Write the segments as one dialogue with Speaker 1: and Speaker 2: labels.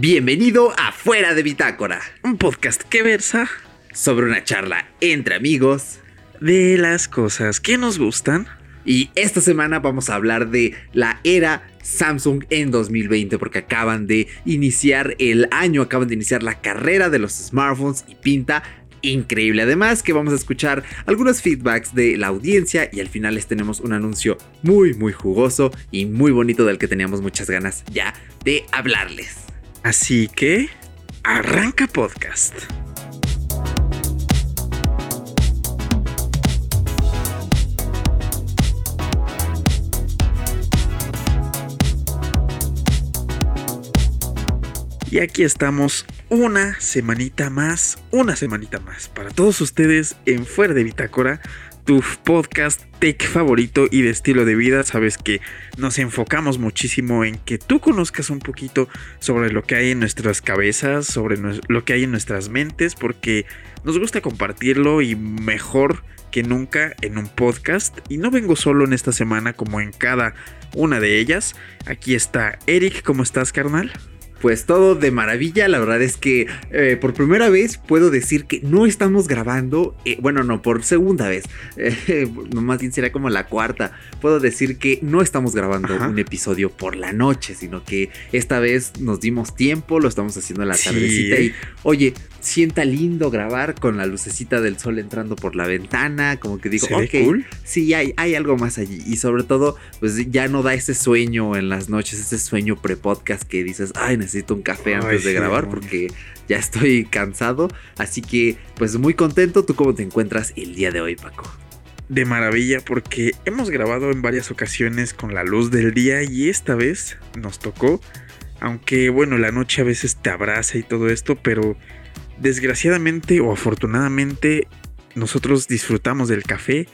Speaker 1: Bienvenido a Fuera de Bitácora,
Speaker 2: Un podcast que versa
Speaker 1: sobre una charla entre amigos.
Speaker 2: de las cosas que nos gustan.
Speaker 1: Y esta semana vamos a hablar de la era Samsung en 2020 porque acaban de iniciar el año, acaban de iniciar la carrera de los smartphones y pinta increíble. Además que vamos a escuchar algunos feedbacks de la audiencia y al final les tenemos un anuncio muy muy jugoso y muy bonito del que teníamos muchas ganas ya de hablarles.
Speaker 2: Así que arranca podcast. Y aquí estamos una semanita más, una semanita más para todos ustedes en Fuera de Bitácora, tu podcast tech favorito y de estilo de vida. Sabes que nos enfocamos muchísimo en que tú conozcas un poquito sobre lo que hay en nuestras cabezas, sobre lo que hay en nuestras mentes, porque nos gusta compartirlo y mejor que nunca en un podcast. Y no vengo solo en esta semana como en cada una de ellas. Aquí está Eric, ¿cómo estás, carnal?
Speaker 1: Pues todo de maravilla, la verdad es que eh, por primera vez puedo decir que no estamos grabando, eh, bueno, no, por segunda vez, eh, no, más bien sería como la cuarta, puedo decir que no estamos grabando
Speaker 2: Ajá.
Speaker 1: un episodio por la noche, sino que esta vez nos dimos tiempo, lo estamos haciendo en la
Speaker 2: Sí,
Speaker 1: tardecita y, oye, sienta lindo grabar con la lucecita del sol entrando por la ventana, como que digo,
Speaker 2: ¿Se ve
Speaker 1: ok,
Speaker 2: cool?
Speaker 1: sí, hay, hay algo más allí. Y sobre todo, pues ya no da ese sueño en las noches, ese sueño pre-podcast que dices, ay, necesito un café
Speaker 2: Ay,
Speaker 1: antes de
Speaker 2: sí,
Speaker 1: grabar porque ya estoy cansado. Así que, pues muy contento. ¿Tú cómo te encuentras el día de hoy, Paco?
Speaker 2: de maravilla porque hemos grabado en varias ocasiones con la luz del día y esta vez nos tocó, aunque bueno, la noche a veces te abraza y todo esto, pero desgraciadamente o afortunadamente nosotros disfrutamos del café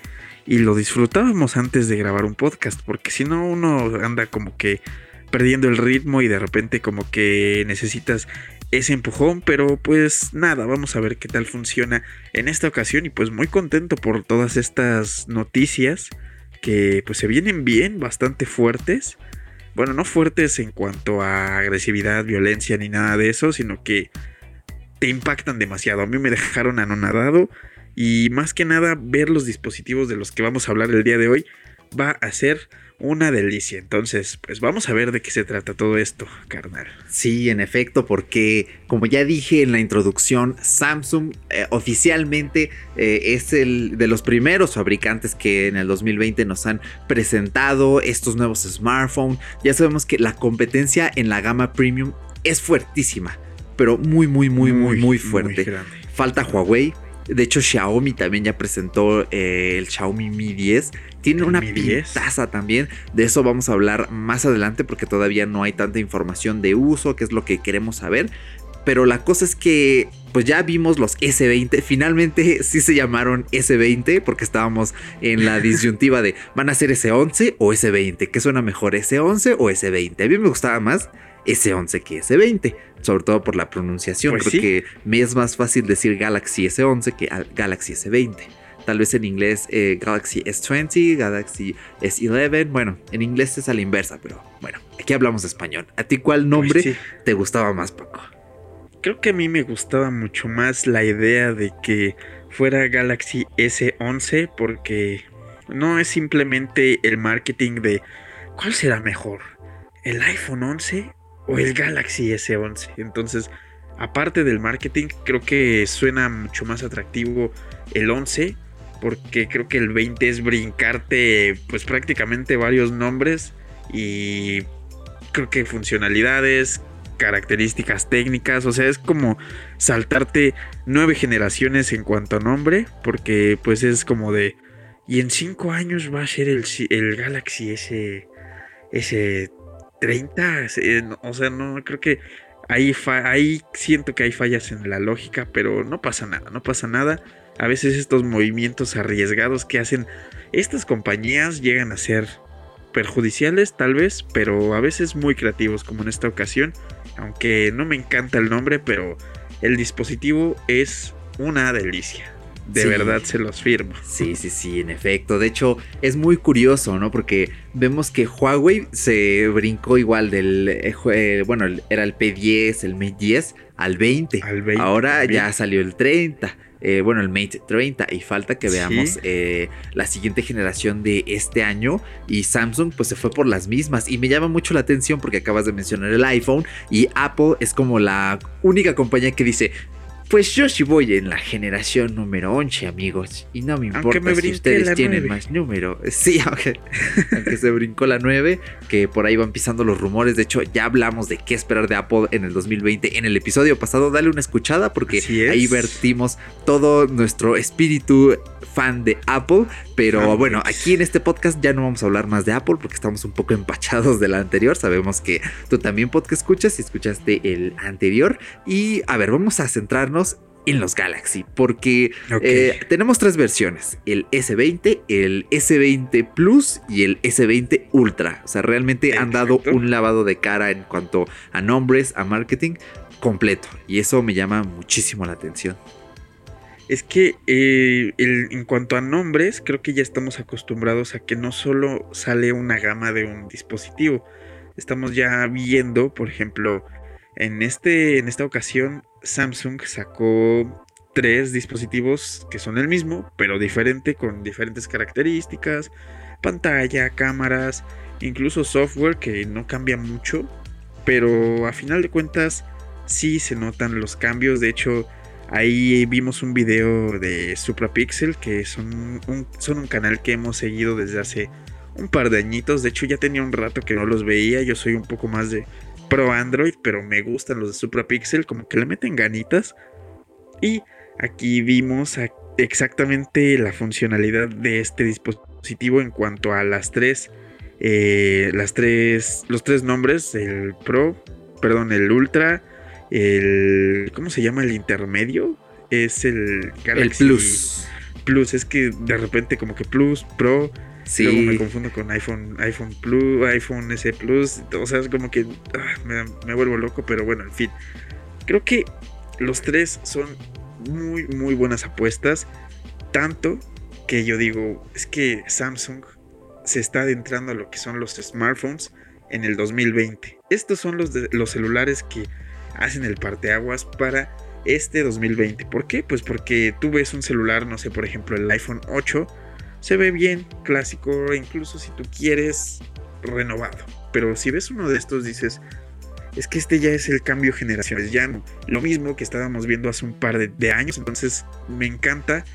Speaker 2: y lo disfrutábamos antes de grabar un podcast, porque si no uno anda como que perdiendo el ritmo y de repente como que necesitas ese empujón, pero pues nada, vamos a ver qué tal funciona en esta ocasión y pues muy contento por todas estas noticias que pues se vienen bien, bastante fuertes. Bueno, no fuertes en cuanto a agresividad, violencia ni nada de eso, sino que te impactan demasiado. A mí me dejaron anonadado y más que nada ver los dispositivos de los que vamos a hablar el día de hoy va a ser una delicia. Entonces, pues vamos a ver de qué se trata todo esto, carnal.
Speaker 1: Sí, en efecto, porque como ya dije en la introducción, Samsung eh, oficialmente eh, es el de los primeros fabricantes que en el 2020 nos han presentado estos nuevos smartphones. Ya sabemos que la competencia en la gama premium es fuertísima, pero muy, muy, muy, muy, muy fuerte. Falta Huawei. De hecho, Xiaomi también ya presentó eh, el Xiaomi Mi 10. Tiene
Speaker 2: ¿El
Speaker 1: una
Speaker 2: Mi 10?
Speaker 1: pintaza también. De eso vamos a hablar más adelante porque todavía no hay tanta información de uso, que es lo que queremos saber. Pero la cosa es que, pues ya vimos los S20. Finalmente sí se llamaron S20 porque estábamos en la disyuntiva de ¿van a ser S11 o S20? ¿Qué suena mejor, S11 o S20? A mí me gustaba más S11 que S20, sobre todo por la pronunciación.
Speaker 2: Pues
Speaker 1: Creo
Speaker 2: sí.
Speaker 1: me es más fácil decir Galaxy S11 que al- Galaxy S20. Tal vez en inglés eh, Galaxy S20, Galaxy S11. Bueno, en inglés es a la inversa, pero bueno, aquí hablamos español. ¿A ti cuál nombre
Speaker 2: Pues sí.
Speaker 1: te gustaba más, Paco?
Speaker 2: Creo que a mí me gustaba mucho más la idea de que fuera Galaxy S11 porque no es simplemente el marketing de cuál será mejor, el iPhone 11 o el Galaxy S11. Entonces, aparte del marketing, creo que suena mucho más atractivo el 11, porque creo que el 20 es brincarte pues prácticamente varios nombres y creo que funcionalidades, características técnicas, o sea, es como saltarte nueve generaciones en cuanto a nombre, porque pues es como de... Y en cinco años va a ser el, el Galaxy S, S 30. Eh, o sea, no creo que ahí, ahí siento que hay fallas en la lógica, pero no pasa nada, no pasa nada. A veces estos movimientos arriesgados que hacen estas compañías llegan a ser perjudiciales tal vez, pero a veces muy creativos como en esta ocasión. Aunque no me encanta el nombre, pero el dispositivo es una delicia de
Speaker 1: Sí.
Speaker 2: verdad se los firmo.
Speaker 1: Sí, sí, sí, en efecto. De hecho, es muy curioso, ¿no? Porque vemos que Huawei se brincó igual del, eh, eh, bueno, era el P10, el Mate 10 al 20.
Speaker 2: Al 20
Speaker 1: Ahora ya salió el 30. eh, bueno, el Mate 30 y falta que
Speaker 2: Sí.
Speaker 1: veamos eh, la siguiente generación de este año y Samsung pues se fue por las mismas y me llama mucho la atención porque acabas de mencionar el iPhone y Apple es como la única compañía que dice pues yo sí voy en la generación número 11, amigos. Y no me importa
Speaker 2: me
Speaker 1: si ustedes tienen
Speaker 2: 9.
Speaker 1: más número. Sí, aunque, aunque se brincó la 9, que por ahí van pisando los rumores. De hecho, ya hablamos de qué esperar de Apple en el 2020 en el episodio pasado. Dale una escuchada porque
Speaker 2: es.
Speaker 1: ahí vertimos todo nuestro espíritu fan de Apple. Pero bueno, aquí en este podcast ya no vamos a hablar más de Apple porque estamos un poco empachados de la anterior. Sabemos que tú también podcast escuchas y escuchaste el anterior. Y a ver, vamos a centrarnos en los Galaxy porque eh, tenemos tres versiones, el S20, el S20 Plus y el S20 Ultra. O sea, realmente han dado un lavado de cara en cuanto a nombres, a marketing completo. Y eso me llama muchísimo la atención.
Speaker 2: Es que eh, el- en cuanto a nombres, creo que ya estamos acostumbrados a que no solo sale una gama de un dispositivo. Estamos ya viendo, por ejemplo, en, este, en esta ocasión, Samsung sacó tres dispositivos que son el mismo, pero diferente, con diferentes características, pantalla, cámaras, incluso software que no cambia mucho, pero a final de cuentas sí se notan los cambios. De hecho, Ahí vimos un video de SupraPixel, que son un, son un canal que hemos seguido desde hace un par de añitos. De hecho, ya tenía un rato que no los veía. Yo soy un poco más de pro Android, pero me gustan los de SupraPixel, como que le meten ganitas. Y aquí vimos exactamente la funcionalidad de este dispositivo en cuanto a las tres, eh, las tres, los tres nombres, el Pro, perdón, el Ultra, el, ¿cómo se llama el intermedio? Es el
Speaker 1: El Plus.
Speaker 2: Plus, es que de repente como que Plus, Pro, luego me confundo con iPhone, iPhone Plus, iPhone S Plus, o sea, es como que ah, me, vuelvo loco, pero bueno, en fin. Creo que los tres son muy, muy buenas apuestas, tanto que yo digo, es que Samsung se está adentrando a lo que son los smartphones en el 2020. Estos son los, los celulares que hacen el parteaguas para este 2020. ¿Por qué? Pues porque tú ves un celular, no sé, por ejemplo, el iPhone 8, se ve bien, clásico, incluso si tú quieres, renovado. Pero si ves uno de estos, dices, es que este ya es el cambio generacional, ya no, lo mismo que estábamos viendo hace un par de, años. Entonces, me encanta,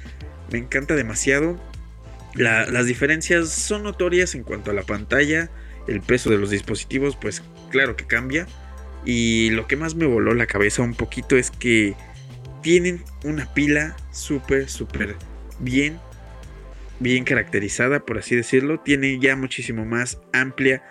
Speaker 2: me encanta demasiado. La- las diferencias son notorias en cuanto a la pantalla, el peso de los dispositivos, pues claro que cambia. Y lo que más me voló la cabeza un poquito es que tienen una pila súper, súper bien, bien caracterizada, por así decirlo. Tiene ya muchísimo más amplia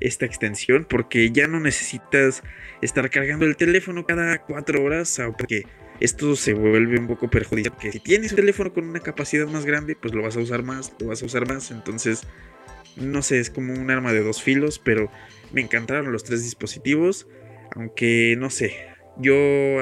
Speaker 2: esta extensión porque ya no necesitas estar cargando el teléfono cada cuatro horas porque esto se vuelve un poco perjudicial que si tienes un teléfono con una capacidad más grande pues lo vas a usar más lo vas a usar más entonces no sé es como un arma de dos filos pero me encantaron los tres dispositivos aunque no sé yo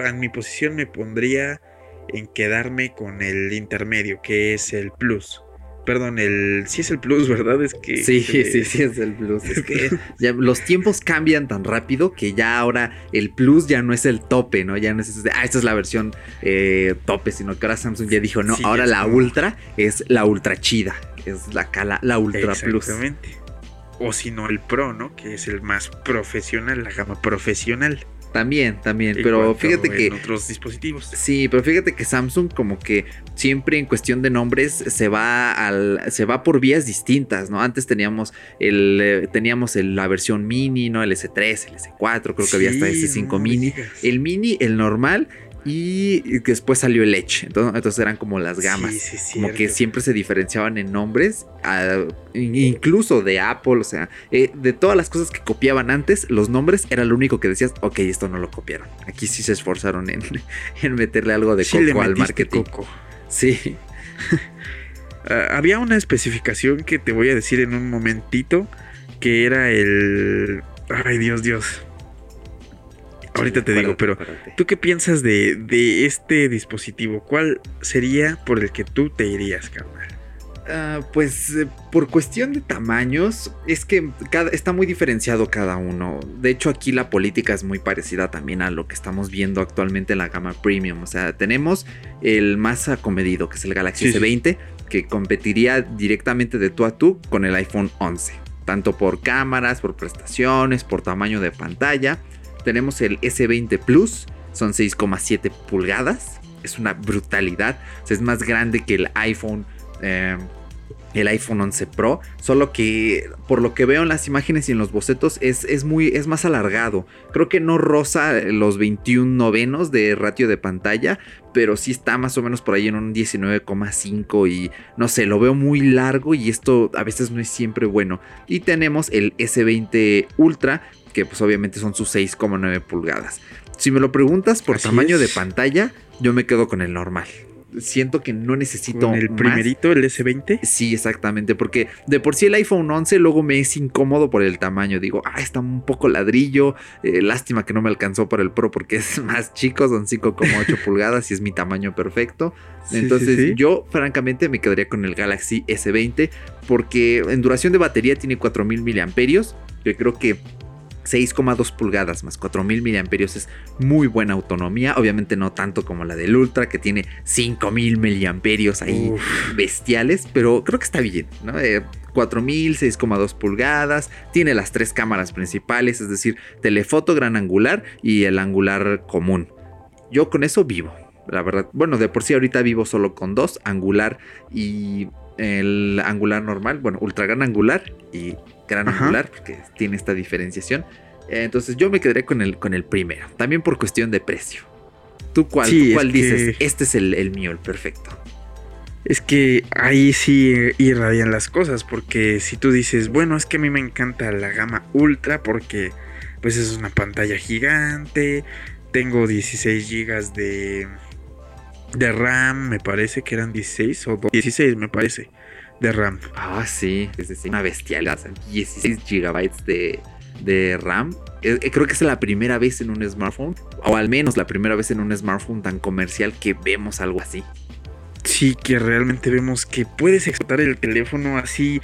Speaker 2: en mi posición me pondría en quedarme con el intermedio que es el plus perdón el sí es el plus verdad es que
Speaker 1: sí,
Speaker 2: eh,
Speaker 1: sí, sí, es el Plus. Es que ya los tiempos cambian tan rápido que ya ahora el Plus ya no es el tope, ¿no? Ya no es, ah, esta es la versión eh, tope, sino que ahora Samsung ya dijo, no,
Speaker 2: Sí,
Speaker 1: ahora la
Speaker 2: como-
Speaker 1: Ultra es la Ultra chida, es la, cala, la Ultra Plus.
Speaker 2: Exactamente. O si no el Pro, ¿no? Que es el más profesional, la gama profesional.
Speaker 1: También, también,
Speaker 2: en
Speaker 1: pero fíjate
Speaker 2: en
Speaker 1: que...
Speaker 2: otros dispositivos.
Speaker 1: Sí, pero fíjate que Samsung como que siempre en cuestión de nombres se va al se va por vías distintas, ¿no? Antes teníamos el eh, teníamos el- la versión mini, ¿no? El S3, el S4, creo que había hasta
Speaker 2: Sí,
Speaker 1: S5
Speaker 2: no
Speaker 1: mini,
Speaker 2: digas.
Speaker 1: el mini, el normal y después salió el Edge. Entonces, entonces eran como las gamas.
Speaker 2: Sí, sí,
Speaker 1: como que siempre se diferenciaban en nombres, incluso de Apple, o sea, eh, de todas las cosas que copiaban antes, los nombres era lo único que decías, ok, esto no lo copiaron. Aquí sí se esforzaron en, en meterle algo de
Speaker 2: Sí le
Speaker 1: coco al marketing.
Speaker 2: coco.
Speaker 1: Sí,
Speaker 2: Ah, había una especificación que te voy a decir en un momentito, que era el... Ay, Dios, Dios. Ahorita te digo, pero ¿tú qué piensas de, de, este dispositivo? ¿Cuál sería por el que tú te irías, carnal?
Speaker 1: Ah, pues eh, por cuestión de tamaños, es que está muy diferenciado cada uno. De hecho, aquí la política es muy parecida también a lo que estamos viendo actualmente en la gama premium. O sea, tenemos el más acomedido, que es el Galaxy S20, que competiría directamente de tú a tú con el iPhone 11. Tanto por cámaras, por prestaciones, por tamaño de pantalla. Tenemos el S20 Plus, son 6,7 pulgadas. Es una brutalidad. Es más grande que el iPhone eh, el iPhone 11 Pro, solo que por lo que veo en las imágenes y en los bocetos es, es, muy, es más alargado. Creo que no roza los 21 novenos de ratio de pantalla, pero sí está más o menos por ahí en un 19,5 y no sé, lo veo muy largo y esto a veces no es siempre bueno. Y tenemos el S20 Ultra, que pues obviamente son sus 6,9 pulgadas. Si me lo preguntas por tamaño de pantalla, yo me quedo con el normal siento que no necesito.
Speaker 2: el primerito, el S20?
Speaker 1: Sí, exactamente. Porque de por sí el iPhone 11 luego me es incómodo por el tamaño. Digo, ah, está un poco ladrillo. Eh, lástima que no me alcanzó por el Pro porque es más chico, son 5,8 pulgadas y es mi tamaño perfecto. Entonces, yo francamente me quedaría con el Galaxy S20 porque en duración de batería tiene 4000 miliamperios. Yo creo que 6,2 pulgadas más 4000 miliamperios es muy buena autonomía. Obviamente no tanto como la del Ultra que tiene 5000 miliamperios ahí bestiales, pero creo que está bien, ¿no? 4000, 6,2 pulgadas, tiene las tres cámaras principales, es decir, telefoto gran angular y el angular común. Yo con eso vivo, la verdad. Bueno, de por sí ahorita vivo solo con dos, angular y el angular normal, bueno, ultra gran angular y gran angular, porque tiene esta diferenciación. Entonces yo me quedaré con el, con el primero, también por cuestión de precio. ¿Tú cuál, cuál dices? Este es el, mío, el perfecto.
Speaker 2: Es que ahí sí irradian las cosas, porque si tú dices, bueno, es que a mí me encanta la gama ultra porque pues es una pantalla gigante, tengo 16 GB de, de RAM, me parece que eran 16 o 16 me parece de RAM.
Speaker 1: Ah, sí, es una bestialidad. 16 GB de, de RAM. Eh, eh, creo que es la primera vez en un smartphone, o al menos la primera vez en un smartphone tan comercial que vemos algo así.
Speaker 2: Sí, que realmente vemos que puedes explotar el teléfono así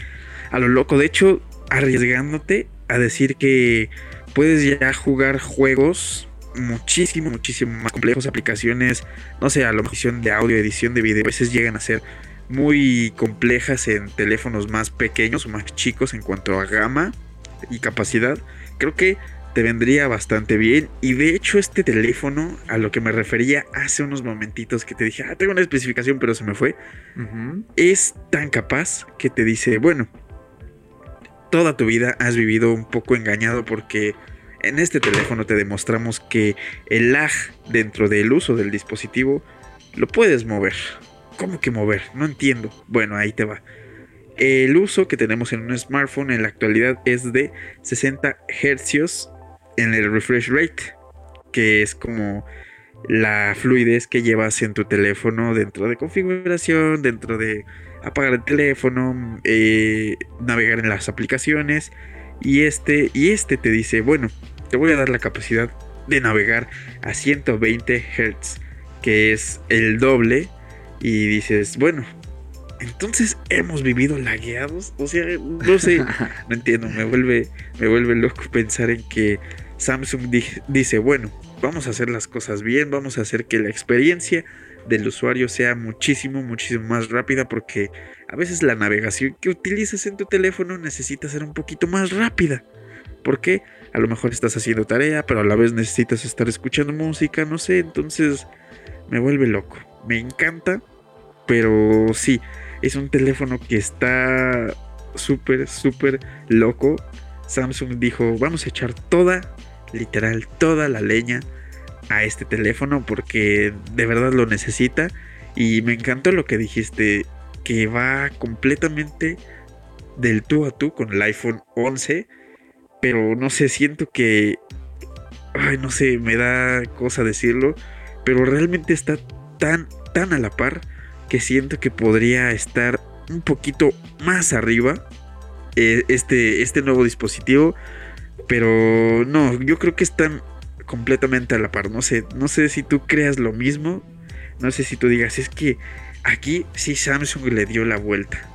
Speaker 2: a lo loco. De hecho, arriesgándote a decir que puedes ya jugar juegos muchísimo, muchísimo más complejos, aplicaciones, no sé, a lo mejor de audio, edición de video, a veces llegan a ser muy complejas en teléfonos más pequeños o más chicos en cuanto a gama y capacidad, creo que te vendría bastante bien. Y de hecho este teléfono, a lo que me refería hace unos momentitos que te dije, ah, tengo una especificación pero se me fue, es tan capaz que te dice, bueno, toda tu vida has vivido un poco engañado porque en este teléfono te demostramos que el lag dentro del uso del dispositivo lo puedes mover. ¿Cómo que mover? No entiendo. Bueno, ahí te va. El uso que tenemos en un smartphone en la actualidad es de 60 Hz en el refresh rate, que es como la fluidez que llevas en tu teléfono dentro de configuración, dentro de apagar el teléfono, eh, navegar en las aplicaciones. Y este, y este te dice, bueno, te voy a dar la capacidad de navegar a 120 Hz, que es el doble y dices, bueno, entonces hemos vivido lagueados. O sea, no sé, no entiendo, me vuelve, me vuelve loco pensar en que Samsung dice, bueno, vamos a hacer las cosas bien, vamos a hacer que la experiencia del usuario sea muchísimo, muchísimo más rápida porque a veces la navegación que utilizas en tu teléfono necesita ser un poquito más rápida. Porque a lo mejor estás haciendo tarea, pero a la vez necesitas estar escuchando música, no sé, entonces me vuelve loco me encanta, pero sí, es un teléfono que está súper, súper loco. Samsung dijo, vamos a echar toda, literal, toda la leña a este teléfono porque de verdad lo necesita. Y me encantó lo que dijiste, que va completamente del tú a tú con el iPhone 11. Pero no sé, siento que... Ay, no sé, me da cosa decirlo. Pero realmente está tan, tan a la par que siento que podría estar un poquito más arriba eh, este, este nuevo dispositivo. Pero no, yo creo que están completamente a la par. No sé, no sé si tú creas lo mismo. No sé si tú digas, es que aquí sí Samsung le dio la vuelta.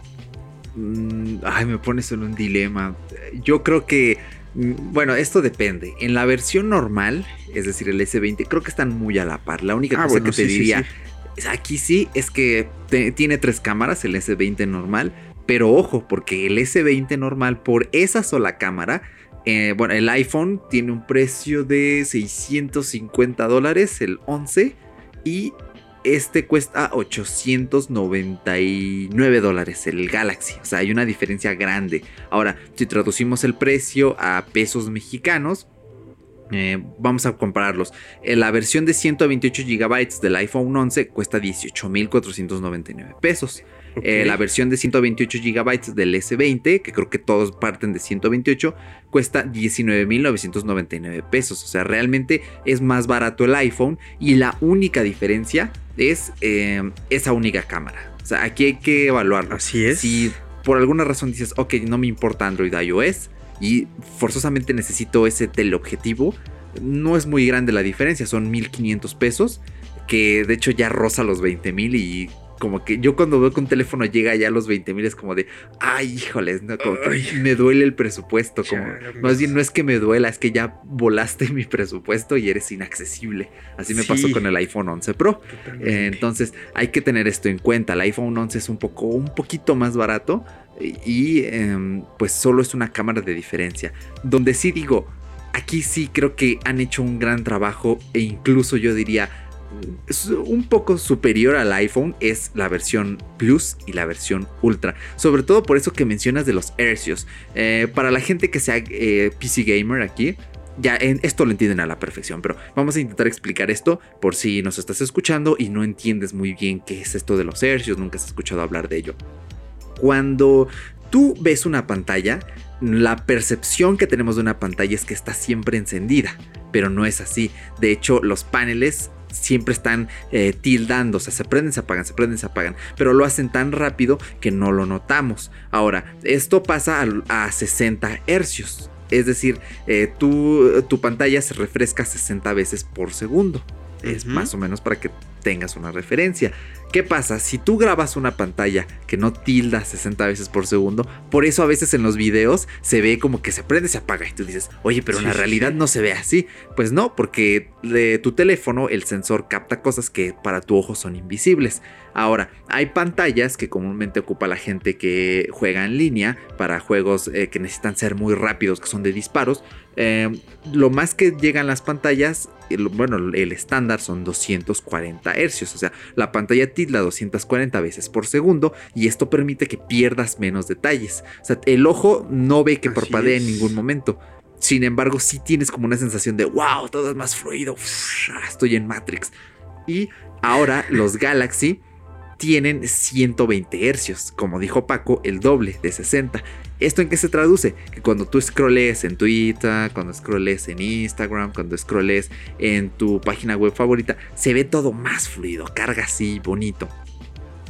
Speaker 1: Mm, ay, me pones en un dilema. Yo creo que, bueno, esto depende. En la versión normal, es decir, el S20, creo que están muy a la par. La única
Speaker 2: Ah,
Speaker 1: cosa
Speaker 2: bueno,
Speaker 1: que te
Speaker 2: sí, sí,
Speaker 1: diría, aquí sí, es que te- tiene tres cámaras, el S20 normal. Pero ojo, porque el S20 normal, por esa sola cámara, eh, bueno, el iPhone tiene un precio de 650 dólares, el 11, y este cuesta 899 dólares, el Galaxy. O sea, hay una diferencia grande. Ahora, si traducimos el precio a pesos mexicanos, eh, vamos a compararlos. Eh, la versión de 128 GB del iPhone 11 cuesta 18.499 pesos. Eh, la versión de 128 GB del S20, que creo que todos parten de 128, cuesta 19.999 pesos. O sea, realmente es más barato el iPhone y la única diferencia es eh, esa única cámara. O sea, aquí hay que evaluarlo.
Speaker 2: Así es.
Speaker 1: Si por alguna razón dices, ok, no me importa Android iOS y forzosamente necesito ese teleobjetivo, no es muy grande la diferencia, son 1500 pesos, que de hecho ya roza los 20 mil y como que yo cuando veo que un teléfono llega ya a los 20 mil es como de, ay, híjoles, no, como que
Speaker 2: Ay.
Speaker 1: me duele el presupuesto, como, más bien no es que me duela, es que ya volaste mi presupuesto y eres inaccesible. Así me pasó con el iPhone 11 Pro. Eh, Entonces hay que tener esto en cuenta. El iPhone 11 es un poco, un poquito más barato y, em, pues solo es una cámara de diferencia. Donde sí digo, aquí sí creo que han hecho un gran trabajo e incluso yo diría un poco superior al iPhone es la versión Plus y la versión Ultra. Sobre todo por eso que mencionas de los hercios. Eh, para la gente que sea eh, PC gamer aquí, ya en esto lo entienden a la perfección, pero vamos a intentar explicar esto por si nos estás escuchando y no entiendes muy bien qué es esto de los hercios, nunca has escuchado hablar de ello. Cuando tú ves una pantalla, la percepción que tenemos de una pantalla es que está siempre encendida, pero no es así. De hecho, los paneles siempre están eh, tildando, o sea, se prenden, se apagan, se prenden, se apagan, pero lo hacen tan rápido que no lo notamos. Ahora, esto pasa a, a 60 hercios, es decir, eh, tu, tu pantalla se refresca 60 veces por segundo. Es más o menos para que tengas una referencia. ¿Qué pasa? Si tú grabas una pantalla que no tilda 60 veces por segundo, por eso a veces en los videos se ve como que se prende, se apaga y tú dices, oye, pero en la realidad no se ve así. Pues no, porque de tu teléfono el sensor capta cosas que para tu ojo son invisibles. Ahora, hay pantallas que comúnmente ocupa la gente que juega en línea para juegos eh, que necesitan ser muy rápidos, que son de disparos. Eh, lo más que llegan las pantallas, el- bueno, el estándar son 240 hercios, o sea, la pantalla tilda 240 veces por segundo y esto permite que pierdas menos detalles. O sea, el ojo no ve que
Speaker 2: Así
Speaker 1: parpadea en ningún momento. Sin embargo, sí tienes como una sensación de wow, todo es más fluido. uf, ah, estoy en Matrix. Y ahora los Galaxy tienen 120 hercios, como dijo Paco, el doble de 60. ¿Esto en qué se traduce? Que cuando tú scrolles en Twitter, cuando scrolles en Instagram, cuando scrolles en tu página web favorita, se ve todo más fluido, carga así, bonito.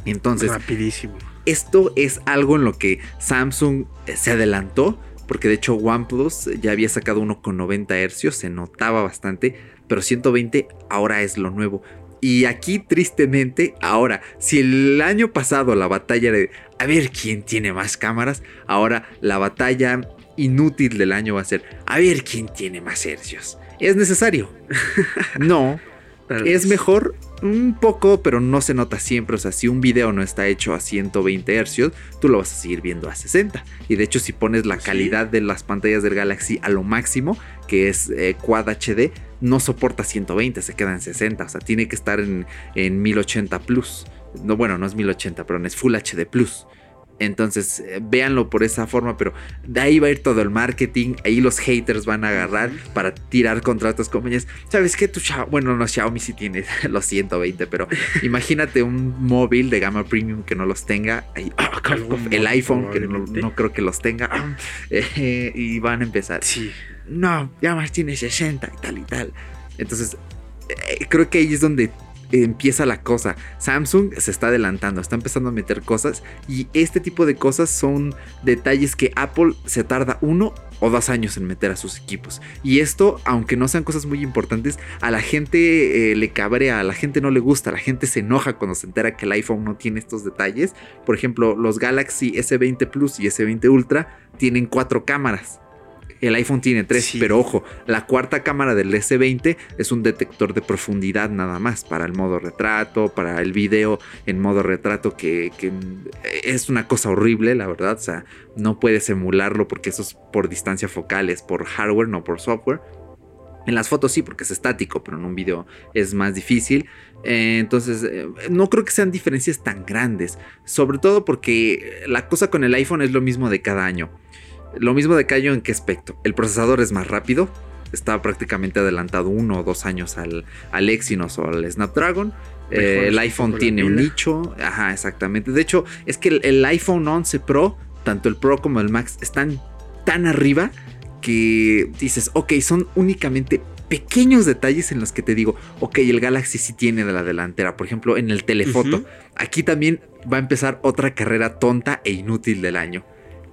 Speaker 1: Entonces,
Speaker 2: Rapidísimo.
Speaker 1: esto es algo en lo que Samsung eh, se adelantó, porque de hecho OnePlus ya había sacado uno con 90 hercios, se notaba bastante, pero 120 ahora es lo nuevo. Y aquí tristemente, ahora, si el año pasado la batalla de a ver quién tiene más cámaras, ahora la batalla inútil del año va a ser a ver quién tiene más hercios. ¿Es necesario? no, es mejor un poco, pero no se nota siempre. O sea, si un video no está hecho a 120 Hz, tú lo vas a seguir viendo a 60. Y de hecho, si pones la calidad de las pantallas del Galaxy a lo máximo, que es eh, Quad HD, no soporta 120, se queda en 60. O sea, tiene que estar en, en 1080 Plus. No, bueno, no es 1080, pero es Full HD Plus. Entonces, eh, véanlo por esa forma, pero de ahí va a ir todo el marketing. Ahí los haters van a agarrar para tirar contra otras compañías. ¿Sabes qué? Tu Xiaomi, bueno, no, Xiaomi sí tiene los 120, pero imagínate un móvil de gama premium que no los tenga. Ahí, ah, el iPhone que no creo que los tenga. ah, eh, y van a empezar.
Speaker 2: Sí.
Speaker 1: No, ya más tiene 60 y tal y tal. Entonces, eh, creo que ahí es donde empieza la cosa. Samsung se está adelantando, está empezando a meter cosas y este tipo de cosas son detalles que Apple se tarda uno o dos años en meter a sus equipos. Y esto, aunque no sean cosas muy importantes, a la gente eh, le cabrea, a la gente no le gusta, la gente se enoja cuando se entera que el iPhone no tiene estos detalles. Por ejemplo, los Galaxy S20 Plus y S20 Ultra tienen cuatro cámaras. El iPhone tiene tres, pero ojo, la cuarta cámara del S20 es un detector de profundidad nada más para el modo retrato, para el video en modo retrato, que, es una cosa horrible, la verdad. O sea, no puedes emularlo porque eso es por distancia focal, es por hardware, no por software. En las fotos sí, porque es estático, pero en un video es más difícil. Eh, entonces, eh, no creo que sean diferencias tan grandes. Sobre todo porque la cosa con el iPhone es lo mismo de cada año. Lo mismo de Cayo en qué aspecto. El procesador es más rápido. Está prácticamente adelantado uno o dos años al, al Exynos o al Snapdragon. Eh, el iPhone tiene un nicho. Ajá, exactamente. De hecho, es que el, iPhone 11 Pro, tanto el Pro como el Max, están tan arriba que dices, ok, son únicamente pequeños detalles en los que te digo, ok, el Galaxy sí tiene de la delantera, por ejemplo, en el telefoto. Aquí también va a empezar otra carrera tonta e inútil del año.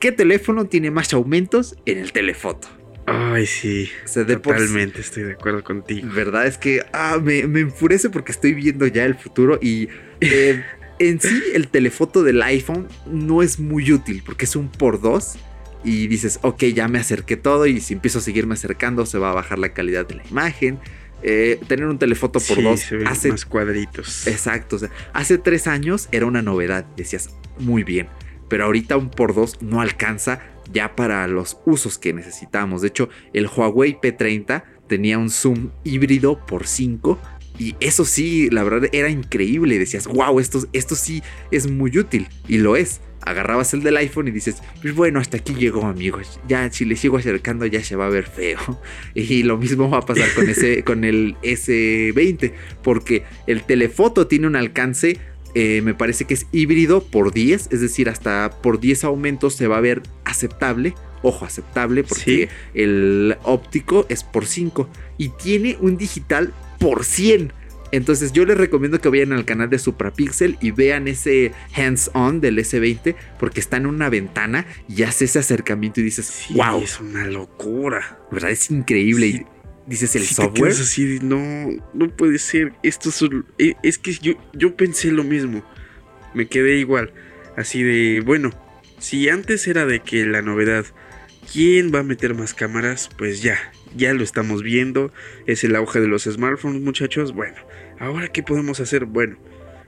Speaker 1: ¿Qué teléfono tiene más aumentos en el telefoto?
Speaker 2: Ay, sí. totalmente estoy de acuerdo contigo.
Speaker 1: Verdad es que ah, me, enfurece porque estoy viendo ya el futuro y eh, en sí el telefoto del iPhone no es muy útil porque es un por dos y dices, ok, ya me acerqué todo y si empiezo a seguirme acercando se va a bajar la calidad de la imagen. Eh, tener un telefoto por dos
Speaker 2: hace más cuadritos.
Speaker 1: Exacto, o sea, hace tres años era una novedad. Decías, muy bien pero ahorita un por dos no alcanza ya para los usos que necesitamos. De hecho, el Huawei P30 tenía un zoom híbrido por 5 y eso sí, la verdad era increíble. Decías, wow, esto, esto sí es muy útil y lo es. Agarrabas el del iPhone y dices, pues bueno, hasta aquí llegó, amigos. Ya si le sigo acercando ya se va a ver feo. Y lo mismo va a pasar con ese con el S20, porque el telefoto tiene un alcance eh, me parece que es híbrido por 10, es decir, hasta por 10 aumentos se va a ver aceptable. Ojo, aceptable porque el óptico es por 5 y tiene un digital por 100. Entonces yo les recomiendo que vayan al canal de Suprapixel y vean ese hands-on del S20 porque está en una ventana y hace ese acercamiento y dices, wow.
Speaker 2: Es una locura.
Speaker 1: ¿Verdad? Es increíble dices el software.
Speaker 2: así, no, no puede ser. Esto es, e, es que yo, yo pensé lo mismo. Me quedé igual. Así de, bueno, si antes era de que la novedad, ¿quién va a meter más cámaras? Pues ya, ya lo estamos viendo. Es el auge de los smartphones, muchachos. Bueno, ahora qué podemos hacer? Bueno,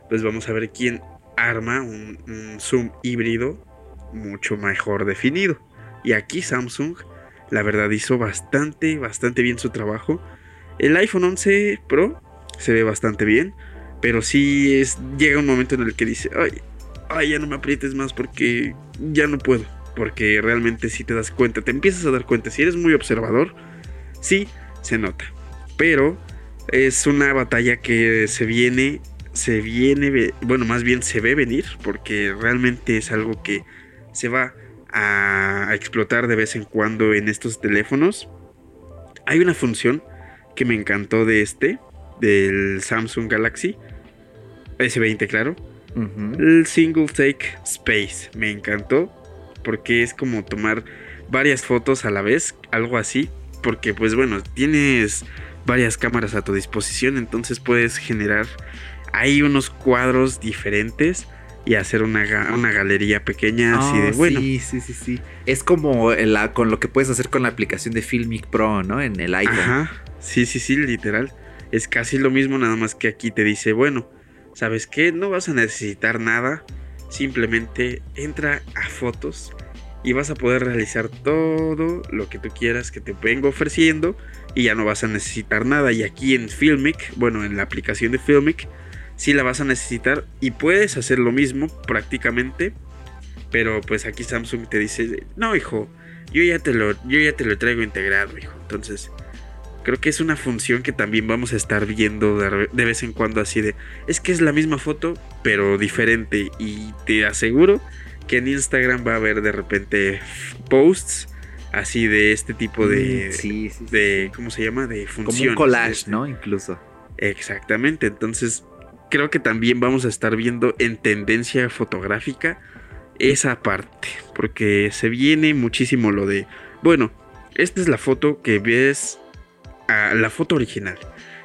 Speaker 2: pues vamos a ver quién arma un, un zoom híbrido mucho mejor definido. Y aquí Samsung la verdad hizo bastante, bastante bien su trabajo. El iPhone 11 Pro se ve bastante bien. Pero sí es, llega un momento en el que dice, ay, ay, ya no me aprietes más porque ya no puedo. Porque realmente si te das cuenta, te empiezas a dar cuenta, si eres muy observador, sí, se nota. Pero es una batalla que se viene, se viene, bueno, más bien se ve venir, porque realmente es algo que se va a, explotar de vez en cuando en estos teléfonos. Hay una función que me encantó de este, del Samsung Galaxy S20, claro. El Single Take Space. Me encantó porque es como tomar varias fotos a la vez, algo así. Porque pues bueno, tienes varias cámaras a tu disposición, entonces puedes generar ahí unos cuadros diferentes y hacer una, galería pequeña así de
Speaker 1: oh,
Speaker 2: bueno.
Speaker 1: Sí, sí, sí, sí. Es como la, con lo que puedes hacer con la aplicación de Filmic Pro, ¿no? En el iPhone. Ajá.
Speaker 2: Sí, sí, sí, literal. Es casi lo mismo, nada más que aquí te dice, bueno, ¿sabes qué? No vas a necesitar nada. Simplemente entra a fotos y vas a poder realizar todo lo que tú quieras que te vengo ofreciendo y ya no vas a necesitar nada. Y aquí en Filmic, bueno, en la aplicación de Filmic, si la vas a necesitar y puedes hacer lo mismo prácticamente. Pero pues aquí Samsung te dice, no hijo, yo ya te lo, yo ya te lo traigo integrado, hijo. Entonces, creo que es una función que también vamos a estar viendo de, vez en cuando así de, es que es la misma foto, pero diferente. Y te aseguro que en Instagram va a haber de repente posts así de este tipo de, mm, de ¿cómo se llama? De funciones.
Speaker 1: Como un collage, ¿no? Incluso.
Speaker 2: Exactamente, entonces creo que también vamos a estar viendo en tendencia fotográfica esa parte, porque se viene muchísimo lo de, bueno, esta es la foto que ves, a la foto original,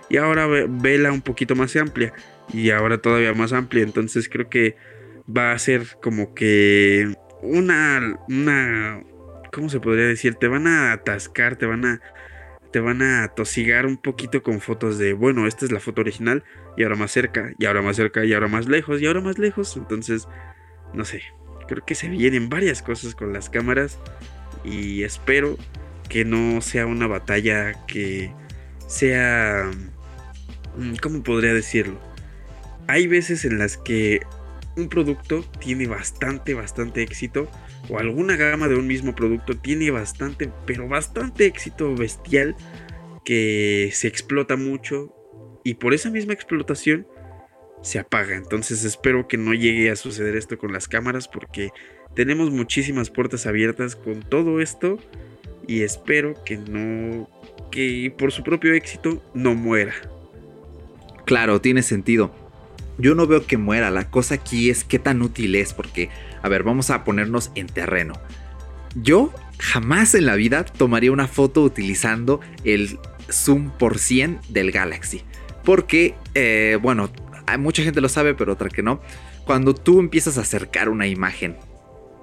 Speaker 2: y ahora vela un poquito más amplia, y ahora todavía más amplia, entonces creo que va a ser como que una, una, ¿cómo se podría decir? Te van a atascar, te van a, te van a tosigar un poquito con fotos de, bueno, esta es la foto original, y ahora más cerca, y ahora más cerca, y ahora más lejos, y ahora más lejos, entonces, no sé, Creo que se vienen varias cosas con las cámaras y espero que no sea una batalla que sea... Mm, ¿Cómo podría decirlo? Hay veces en las que un producto tiene bastante, bastante éxito o alguna gama de un mismo producto tiene bastante, pero bastante éxito bestial que se explota mucho y por esa misma explotación se apaga. Entonces espero que no llegue a suceder esto con las cámaras porque tenemos muchísimas puertas abiertas con todo esto y espero que no, que por su propio éxito no muera.
Speaker 1: Claro, tiene sentido. Yo no veo que muera, la cosa aquí es qué tan útil es porque, a ver, vamos a ponernos en terreno. Yo jamás en la vida tomaría una foto utilizando el zoom por 100 del Galaxy. Porque, eh, bueno, mucha gente lo sabe, pero otra que no. Cuando tú empiezas a acercar una imagen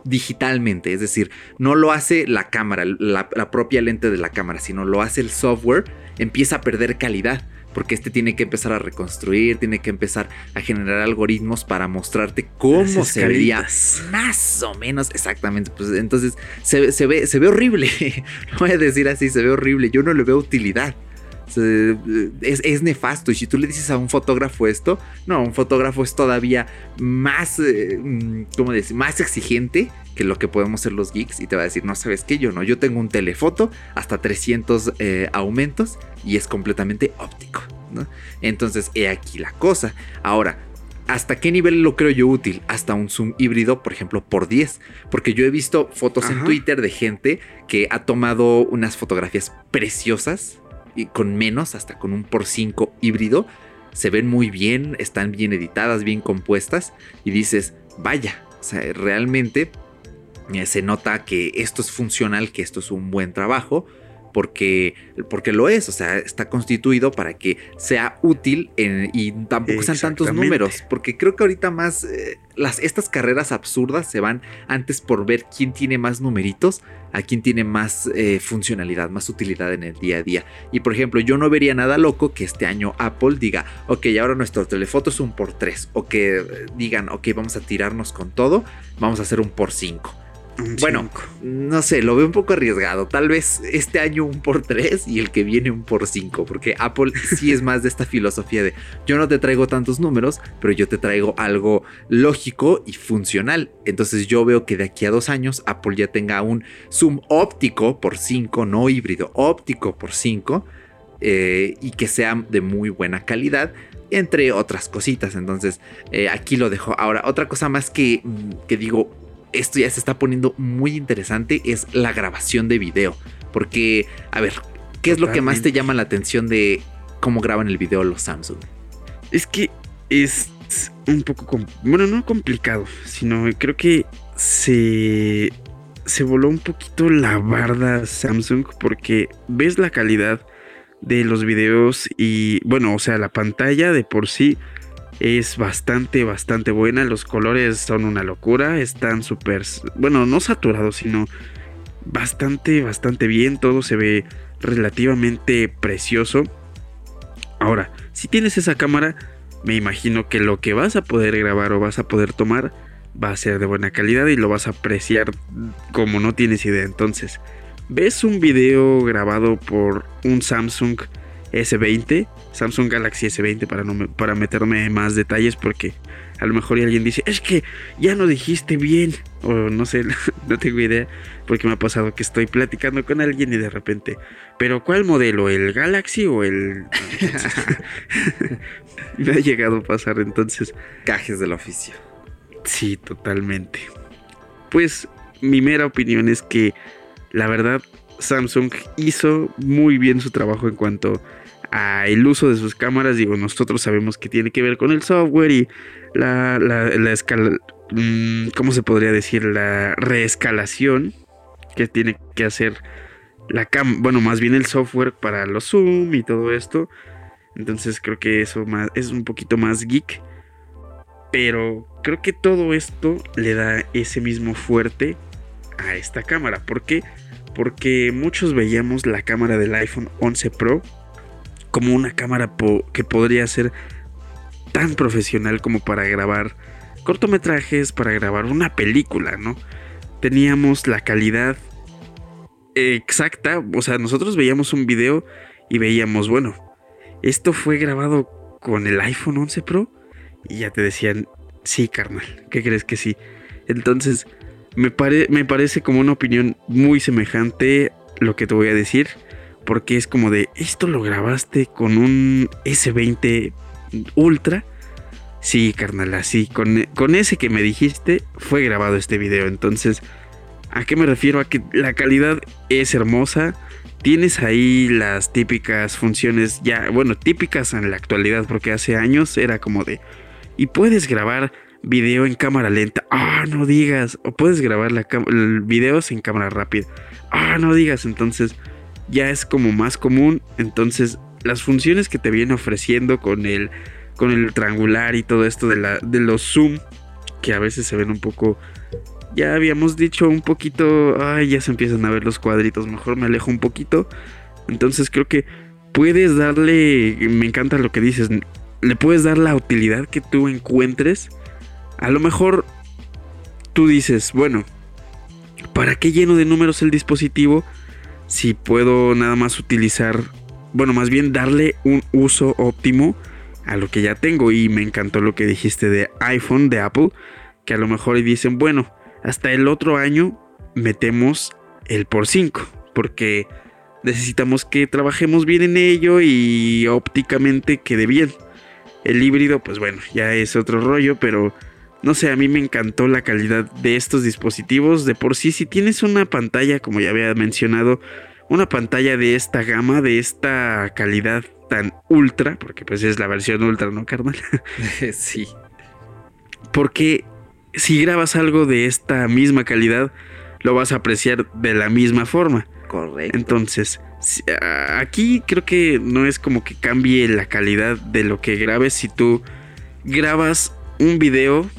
Speaker 1: digitalmente, es decir, no lo hace la cámara, la, propia lente de la cámara, sino lo hace el software, empieza a perder calidad porque este tiene que empezar a reconstruir, tiene que empezar a generar algoritmos para mostrarte cómo se vería más o menos exactamente. Pues entonces se, se, ve, se ve horrible. Lo voy a decir así, se ve horrible. Yo no le veo utilidad es, nefasto. Y si tú le dices a un fotógrafo esto, no, un fotógrafo es todavía más, eh, mm, ¿cómo decir? Más exigente que lo que podemos ser los geeks y te va a decir, no sabes qué, yo no, yo tengo un telefoto hasta 300 eh, aumentos y es completamente óptico. Entonces, he aquí la cosa. Ahora, ¿Hasta qué nivel lo creo yo útil? Hasta un zoom híbrido, por ejemplo, por 10. Porque yo he visto fotos en Twitter de gente que ha tomado unas fotografías preciosas y con menos, hasta con un por 5 híbrido, se ven muy bien, están bien editadas, bien compuestas y dices, vaya, o sea, realmente eh, se nota que esto es funcional, que esto es un buen trabajo porque, porque lo es, o sea, está constituido para que sea útil y tampoco sean tantos números, porque creo que ahorita más eh, las, estas carreras absurdas se van antes por ver quién tiene más numeritos a quién tiene más eh, funcionalidad, más utilidad en el día a día. Y por ejemplo, yo no vería nada loco que este año Apple diga, ok, ahora nuestro telefoto es un por 3, o que eh, digan, ok, vamos a tirarnos con todo, vamos a hacer un por 5 bueno, no sé, lo veo un poco arriesgado. Tal vez este año un por tres y el que viene un por cinco, porque Apple sí es más de esta filosofía de yo no te traigo tantos números, pero yo te traigo algo lógico y funcional. Entonces yo veo que de aquí a dos años Apple ya tenga un zoom óptico por 5, no híbrido, óptico por 5, eh, y que sea de muy buena calidad entre otras cositas. Entonces, eh, aquí lo dejo. Ahora, otra cosa más que, mm, que digo, esto ya se está poniendo muy interesante es la grabación de video. Porque, a ver, ¿qué es lo que más te llama la atención de cómo graban el video los Samsung?
Speaker 2: Es que es un poco, bueno, no complicado, sino creo que se, se voló un poquito la barda Samsung porque ves la calidad de los videos y, bueno, o sea, la pantalla de por sí es bastante, bastante buena. Los colores son una locura. Están súper, bueno, no saturados, sino bastante, bastante bien. Todo se ve relativamente precioso. Ahora, si tienes esa cámara, me imagino que lo que vas a poder grabar o vas a poder tomar va a ser de buena calidad y lo vas a apreciar como no tienes idea. Entonces, ves un video grabado por un Samsung S20, Samsung Galaxy S20 para, no para meterme más detalles porque a lo mejor alguien dice, es que ya no dijiste bien, o no sé, no tengo idea, porque me ha pasado que estoy platicando con alguien y de repente, pero ¿cuál modelo? ¿El Galaxy o el... me ha llegado a pasar entonces.
Speaker 1: Cajes del oficio.
Speaker 2: Sí, totalmente. Pues mi mera opinión es que la verdad Samsung hizo muy bien su trabajo en cuanto el uso de sus cámaras, digo, nosotros sabemos que tiene que ver con el software y la, la, escala, mm, ¿cómo se podría decir? La reescalación que tiene que hacer la cam, bueno, más bien el software para los zoom y todo esto. Entonces creo que eso más, es un poquito más geek. Pero creo que todo esto le da ese mismo fuerte a esta cámara. ¿Por qué? Porque muchos veíamos la cámara del iPhone 11 Pro como una cámara que podría ser tan profesional como para grabar cortometrajes, para grabar una película, ¿no? Teníamos la calidad exacta, o sea, nosotros veíamos un video y veíamos, bueno, esto fue grabado con el iPhone 11 Pro y ya te decían, sí, carnal, ¿qué crees que sí? Entonces, me, me parece como una opinión muy semejante lo que te voy a decir porque es como de, ¿esto lo grabaste con un S20 Ultra? Sí, carnal, así, con, con ese que me dijiste fue grabado este video. Entonces, ¿a qué me refiero? A que la calidad es hermosa. Tienes ahí las típicas funciones ya, bueno, típicas en la actualidad, porque hace años era como de, y puedes grabar video en cámara lenta. Ah, no digas. O puedes grabar la videos en cámara rápida. Ah, no digas. Entonces, ya es como más común. Entonces, las funciones que te viene ofreciendo con el, con el triangular y todo esto de, la, de los zoom, que a veces se ven un poco. Ya habíamos dicho un poquito. Ay, ya se empiezan a ver los cuadritos. Mejor me alejo un poquito. Entonces, creo que puedes darle. Me encanta lo que dices. Le puedes dar la utilidad que tú encuentres. A lo mejor tú dices, bueno, ¿para qué lleno de números el dispositivo? Si puedo nada más utilizar, bueno, más bien darle un uso óptimo a lo que ya tengo. Y me encantó lo que dijiste de iPhone, de Apple, que a lo mejor dicen, bueno, hasta el otro año metemos el por 5, porque necesitamos que trabajemos bien en ello y ópticamente quede bien. El híbrido, pues bueno, ya es otro rollo, pero no sé, a mí me encantó la calidad de estos dispositivos. De por sí, si tienes una pantalla, como ya había mencionado, una pantalla de esta gama, de esta calidad tan ultra, porque pues es la versión ultra, ¿no, carnal?
Speaker 1: sí.
Speaker 2: Porque si grabas algo de esta misma calidad, lo vas a apreciar de la misma forma.
Speaker 1: Correcto.
Speaker 2: Entonces, aquí creo que no es como que cambie la calidad de lo que grabes si tú grabas un video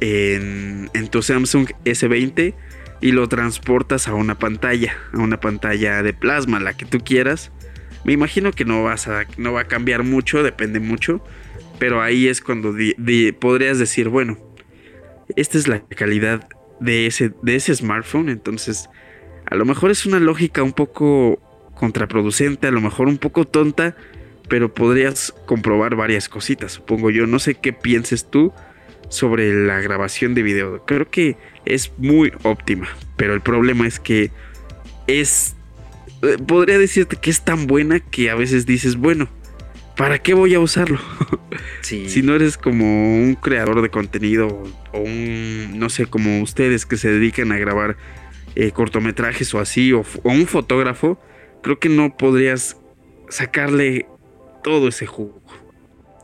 Speaker 2: en, tu Samsung S20 y lo transportas a una pantalla, a una pantalla de plasma, la que tú quieras. Me imagino que no, vas a, no va a cambiar mucho, depende mucho, pero ahí es cuando podrías decir, bueno, esta es la calidad de ese, de ese smartphone, entonces a lo mejor es una lógica un poco contraproducente, a lo mejor un poco tonta, pero podrías comprobar varias cositas, supongo yo. No sé qué pienses tú, sobre la grabación de video. Creo que es muy óptima, pero el problema es que es... Eh, podría decirte que es tan buena que a veces dices, bueno, ¿para qué voy a usarlo? si no eres como un creador de contenido o un, no sé, como ustedes que se dedican a grabar eh, cortometrajes o así, o, o un fotógrafo, creo que no podrías sacarle todo ese jugo.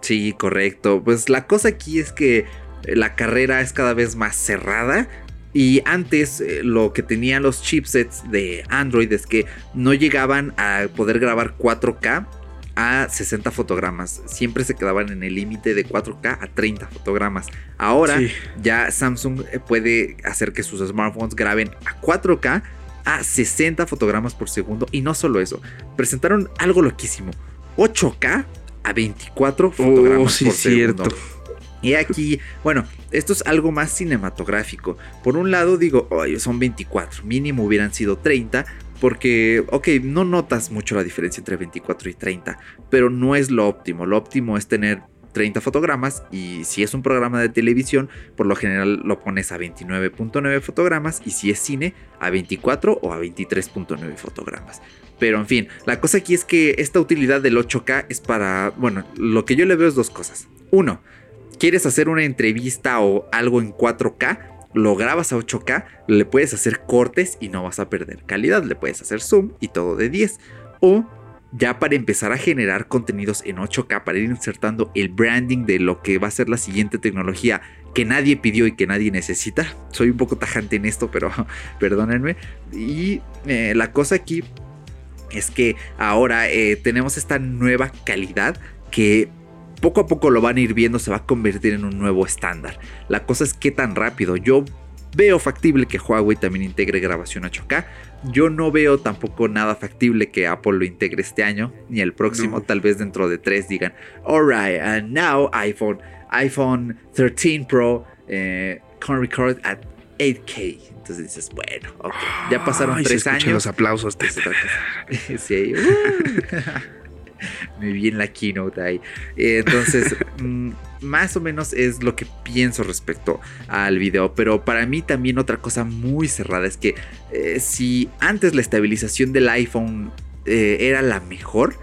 Speaker 1: Sí, correcto. Pues la cosa aquí es que la carrera es cada vez más cerrada. Y antes eh, lo que tenían los chipsets de Android es que no llegaban a poder grabar 4K a 60 fotogramas. Siempre se quedaban en el límite de 4K a 30 fotogramas. Ahora ya Samsung eh, puede hacer que sus smartphones graben a 4K a 60 fotogramas por segundo. Y no solo eso, presentaron algo loquísimo. 8K a 24 fotogramas por segundo. Y aquí, bueno, esto es algo más cinematográfico. Por un lado digo, son 24, mínimo hubieran sido 30, porque, ok, no notas mucho la diferencia entre 24 y 30, pero no es lo óptimo. Lo óptimo es tener 30 fotogramas y si es un programa de televisión, por lo general lo pones a 29.9 fotogramas y si es cine, a 24 o a 23.9 fotogramas. Pero en fin, la cosa aquí es que esta utilidad del 8K es para, bueno, lo que yo le veo es dos cosas. Uno, quieres hacer una entrevista o algo en 4K, lo grabas a 8K, le puedes hacer cortes y no vas a perder calidad, le puedes hacer zoom y todo de 10. O ya para empezar a generar contenidos en 8K, para ir insertando el branding de lo que va a ser la siguiente tecnología que nadie pidió y que nadie necesita. Soy un poco tajante en esto, pero perdónenme. Y eh, la cosa aquí es que ahora eh, tenemos esta nueva calidad que poco a poco lo van a ir viendo, se va a convertir en un nuevo estándar. La cosa es que tan rápido. Yo veo factible que Huawei también integre grabación 8K. Yo no veo tampoco nada factible que Apple lo integre este año ni el próximo. Tal vez dentro de tres digan, alright, and now iPhone, iPhone 13 Pro eh, can record at 8K. Entonces dices, bueno, ya pasaron tres años.
Speaker 2: Los aplausos.
Speaker 1: sí, uh. me vi en la keynote ahí. Entonces, mm, más o menos es lo que pienso respecto al video. Pero para mí también otra cosa muy cerrada es que eh, si antes la estabilización del iPhone eh, era la mejor,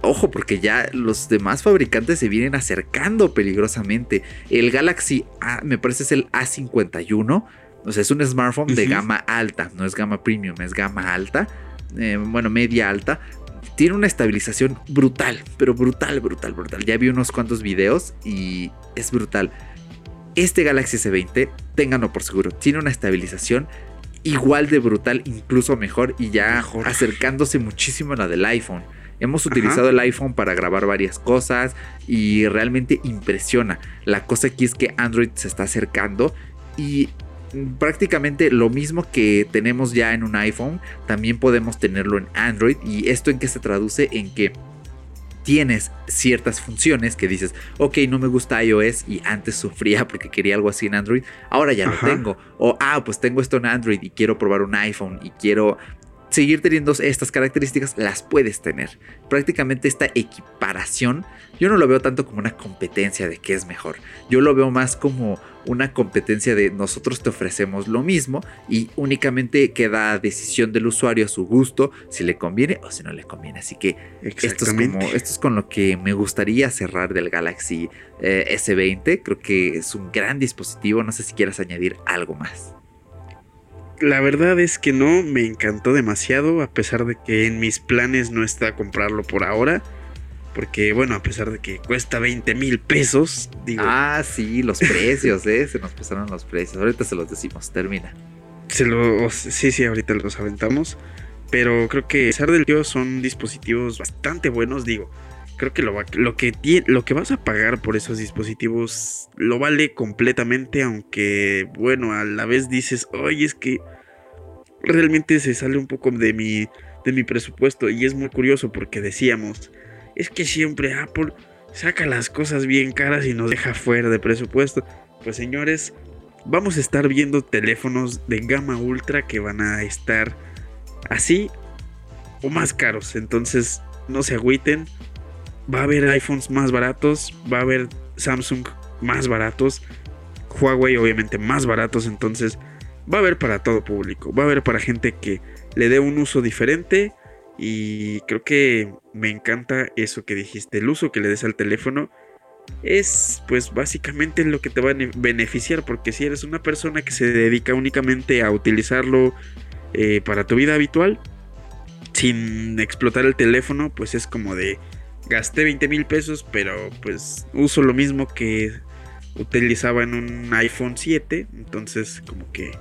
Speaker 1: Ojo, porque ya los demás fabricantes se vienen acercando peligrosamente. El Galaxy A, me parece es el A51. O sea, es un smartphone de gama alta. No es gama premium, es gama alta. Eh, bueno, media alta tiene una estabilización brutal, pero brutal, brutal, brutal. Ya vi unos cuantos videos y es brutal. Este Galaxy S20, ténganlo por seguro, tiene una estabilización igual de brutal, incluso mejor y ya acercándose muchísimo a la del iPhone. Hemos utilizado el iPhone para grabar varias cosas y realmente impresiona. La cosa aquí es que Android se está acercando y prácticamente lo mismo que tenemos ya en un iPhone, también podemos tenerlo en Android. ¿Y esto en qué se traduce? En que tienes ciertas funciones que dices, ok, no me gusta iOS y antes sufría porque quería algo así en Android, ahora ya lo tengo. O, ah, pues tengo esto en Android y quiero probar un iPhone y quiero seguir teniendo estas características, las puedes tener. Prácticamente esta equiparación, yo no lo veo tanto como una competencia de qué es mejor. Yo lo veo más como una competencia de nosotros te ofrecemos lo mismo y únicamente queda a decisión del usuario a su gusto si le conviene o si no le conviene. Así que esto es, como, esto es con lo que me gustaría cerrar del Galaxy eh, S20. Creo que es un gran dispositivo. No sé si quieras añadir algo más.
Speaker 2: La verdad es que no, me encantó demasiado, a pesar de que en mis planes no está comprarlo por ahora. Porque, bueno, a pesar de que cuesta 20 mil pesos,
Speaker 1: digo. Ah, sí, los precios, ¿eh? Se nos pasaron los precios. Ahorita se los decimos, termina.
Speaker 2: Se lo, sí, sí, ahorita los aventamos. Pero creo que, a pesar del tío, son dispositivos bastante buenos, digo. Creo que lo, que lo que vas a pagar por esos dispositivos lo vale completamente, aunque, bueno, a la vez dices, oye, es que realmente se sale un poco de mi, de mi presupuesto. Y es muy curioso porque decíamos, es que siempre Apple saca las cosas bien caras y nos deja fuera de presupuesto. Pues señores, vamos a estar viendo teléfonos de gama ultra que van a estar así o más caros. Entonces, no se agüiten va a haber iPhones más baratos, va a haber Samsung más baratos, Huawei obviamente más baratos, entonces va a haber para todo público, va a haber para gente que le dé un uso diferente y creo que me encanta eso que dijiste, el uso que le des al teléfono es pues básicamente lo que te va a beneficiar porque si eres una persona que se dedica únicamente a utilizarlo eh, para tu vida habitual sin explotar el teléfono pues es como de gasté 20 mil pesos, pero pues uso lo mismo que utilizaba en un iPhone 7, entonces como que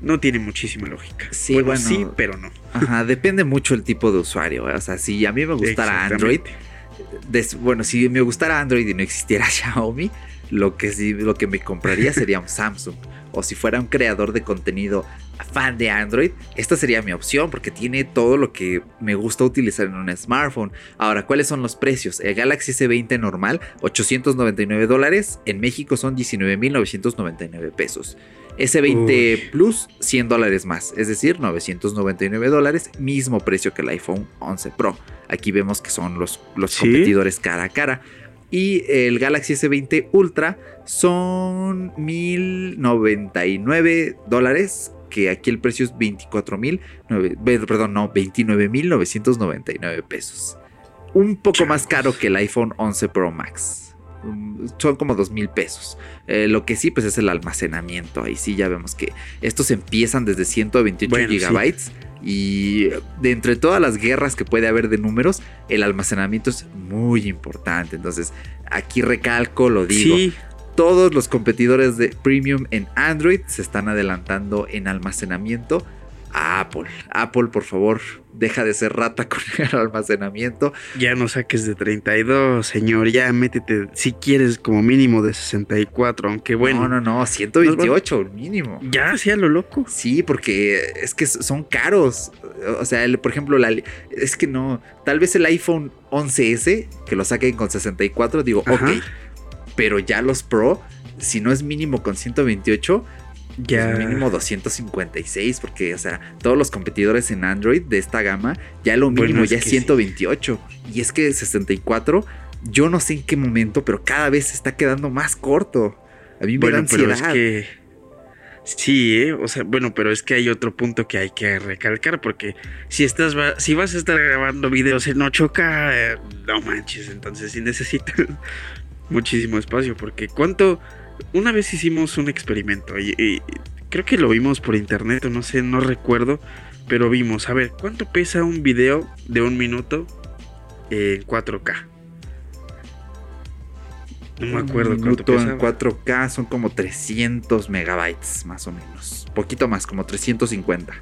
Speaker 2: no tiene muchísima lógica.
Speaker 1: Sí, bueno,
Speaker 2: sí, pero no.
Speaker 1: Ajá, depende mucho el tipo de usuario. ¿eh? O sea, si a mí me gustara Android, bueno, si me gustara Android y no existiera Xiaomi, lo que sí, lo que me compraría sería un Samsung. O si fuera un creador de contenido fan de Android, esta sería mi opción porque tiene todo lo que me gusta utilizar en un smartphone. Ahora, ¿cuáles son los precios? El Galaxy S20 normal, 899 dólares. En México son 19.999 pesos. S20 Plus, 100 dólares más, es decir, 999 dólares, mismo precio que el iPhone 11 Pro. Aquí vemos que son los, los competidores cara a cara. Y el Galaxy S20 Ultra son 1099 dólares que aquí el precio es 24 mil, perdón, no, 29 mil 999 pesos. Un poco más caro que el iPhone 11 Pro Max. Mm, son como 2 mil pesos. Eh, lo que sí, pues es el almacenamiento. Ahí sí ya vemos que estos empiezan desde 128 gigabytes Y de entre todas las guerras que puede haber de números, el almacenamiento es muy importante. Entonces, aquí recalco, lo digo. Sí. Todos los competidores de Premium en Android se están adelantando en almacenamiento Apple. Apple, por favor, deja de ser rata con el almacenamiento.
Speaker 2: Ya no saques de 32, señor. Ya métete, si quieres, como mínimo de 64, aunque bueno.
Speaker 1: No, no, no, 128 mínimo.
Speaker 2: Ya, sí, a lo loco.
Speaker 1: Sí, porque es que son caros. O sea, por ejemplo, la, es que no. Tal vez el iPhone 11S, que lo saquen con 64, digo, ok. Pero ya los Pro, si no es mínimo con 128 ya. Pues mínimo 256, porque, o sea, todos los competidores en Android de esta gama, ya lo mínimo ya es 128. Y es que 64, yo no sé en qué momento, pero cada vez se está quedando más corto. A mí me da ansiedad.
Speaker 2: es que. Sí, ¿eh? o sea, bueno, pero es que hay otro punto que hay que recalcar, porque si estás si vas a estar grabando videos en 8K, eh, no manches, entonces sí necesitas muchísimo espacio, porque ¿cuánto una vez hicimos un experimento y, creo que lo vimos por internet o no sé, no recuerdo, pero vimos, a ver, ¿cuánto pesa un video de un minuto en 4K?
Speaker 1: No me acuerdo un cuánto pesa. en 4K son como 300 megabytes, más o menos. Poquito más, como 350.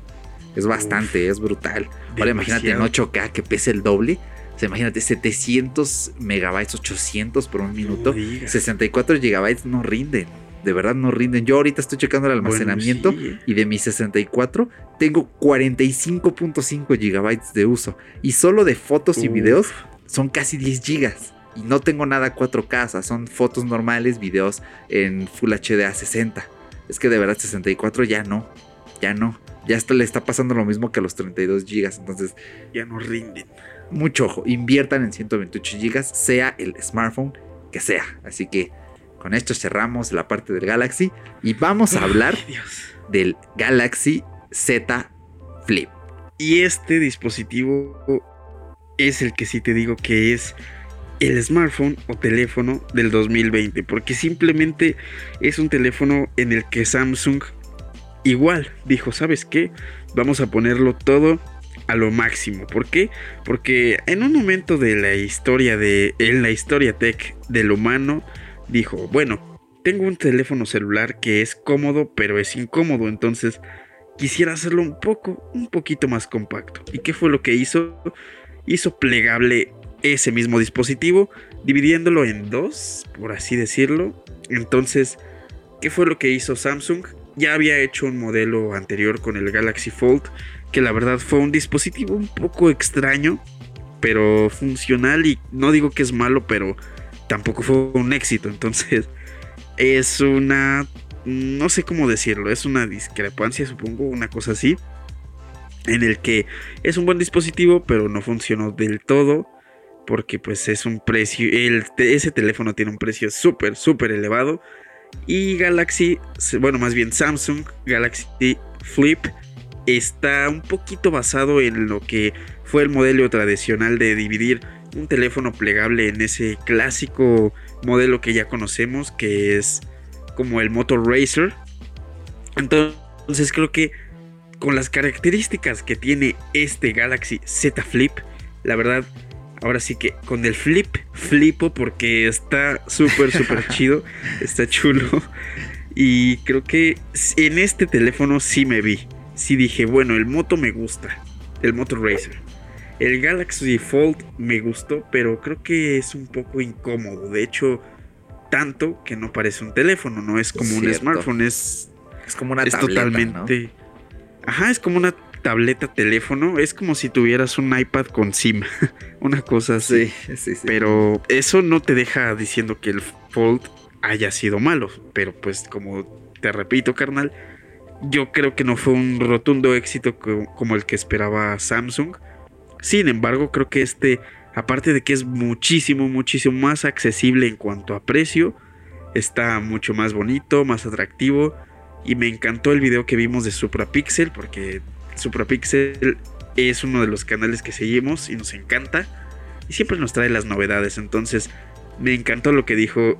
Speaker 1: Es bastante, es brutal. Ahora imagínate en 8K que pese el doble. O sea, imagínate, 700 megabytes, 800 por un minuto. 64 gigabytes no rinden. De verdad no rinden. Yo ahorita estoy checando el almacenamiento y de mis 64 tengo 45.5 gigabytes de uso. Y solo de fotos y videos son casi 10 gigas. Y no tengo nada 4K, o sea, son fotos normales, videos en Full HD a 60. Es que de verdad 64 ya no, ya no. Ya hasta le está pasando lo mismo que a los 32 gigas, entonces
Speaker 2: ya no rinden
Speaker 1: mucho ojo, inviertan en 128 GB, sea el smartphone que sea. Así que con esto cerramos la parte del Galaxy y vamos a hablar del Galaxy Z Flip.
Speaker 2: Y este dispositivo es el que sí te digo que es el smartphone o teléfono del 2020, porque simplemente es un teléfono en el que Samsung igual dijo, ¿sabes qué? Vamos a ponerlo todo a lo máximo. ¿Por qué? Porque en un momento de la historia de en la historia tech del humano dijo, bueno, tengo un teléfono celular que es cómodo, pero es incómodo, entonces quisiera hacerlo un poco, un poquito más compacto. ¿Y qué fue lo que hizo? Hizo plegable ese mismo dispositivo, dividiéndolo en dos, por así decirlo. Entonces, ¿qué fue lo que hizo Samsung? Ya había hecho un modelo anterior con el Galaxy Fold que la verdad fue un dispositivo un poco extraño, pero funcional y no digo que es malo, pero tampoco fue un éxito. Entonces es una, no sé cómo decirlo, es una discrepancia, supongo, una cosa así, en el que es un buen dispositivo, pero no funcionó del todo. Porque pues es un precio, ese teléfono tiene un precio súper, súper elevado. Y Galaxy, bueno, más bien Samsung Galaxy Flip está un poquito basado en lo que fue el modelo tradicional de dividir un teléfono plegable en ese clásico modelo que ya conocemos, que es como el Motor Racer. Entonces creo que con las características que tiene este Galaxy Z Flip, la verdad, ahora sí que con el flip, flipo porque está súper, súper chido, está chulo. Y creo que en este teléfono sí me vi sí dije, bueno, el Moto me gusta, el Moto Racer. El Galaxy Fold me gustó, pero creo que es un poco incómodo. De hecho, tanto que no parece un teléfono, no es como un smartphone, es,
Speaker 1: es como una es totalmente.
Speaker 2: Ajá, es como una tableta teléfono, es como si tuvieras un iPad con SIM, una cosa así. Sí, sí, sí. Pero eso no te deja diciendo que el Fold haya sido malo, pero pues como te repito, carnal, yo creo que no fue un rotundo éxito como el que esperaba Samsung. Sin embargo, creo que este, aparte de que es muchísimo, muchísimo más accesible en cuanto a precio, está mucho más bonito, más atractivo. Y me encantó el video que vimos de SupraPixel, porque SupraPixel es uno de los canales que seguimos y nos encanta. Y siempre nos trae las novedades. Entonces, me encantó lo que dijo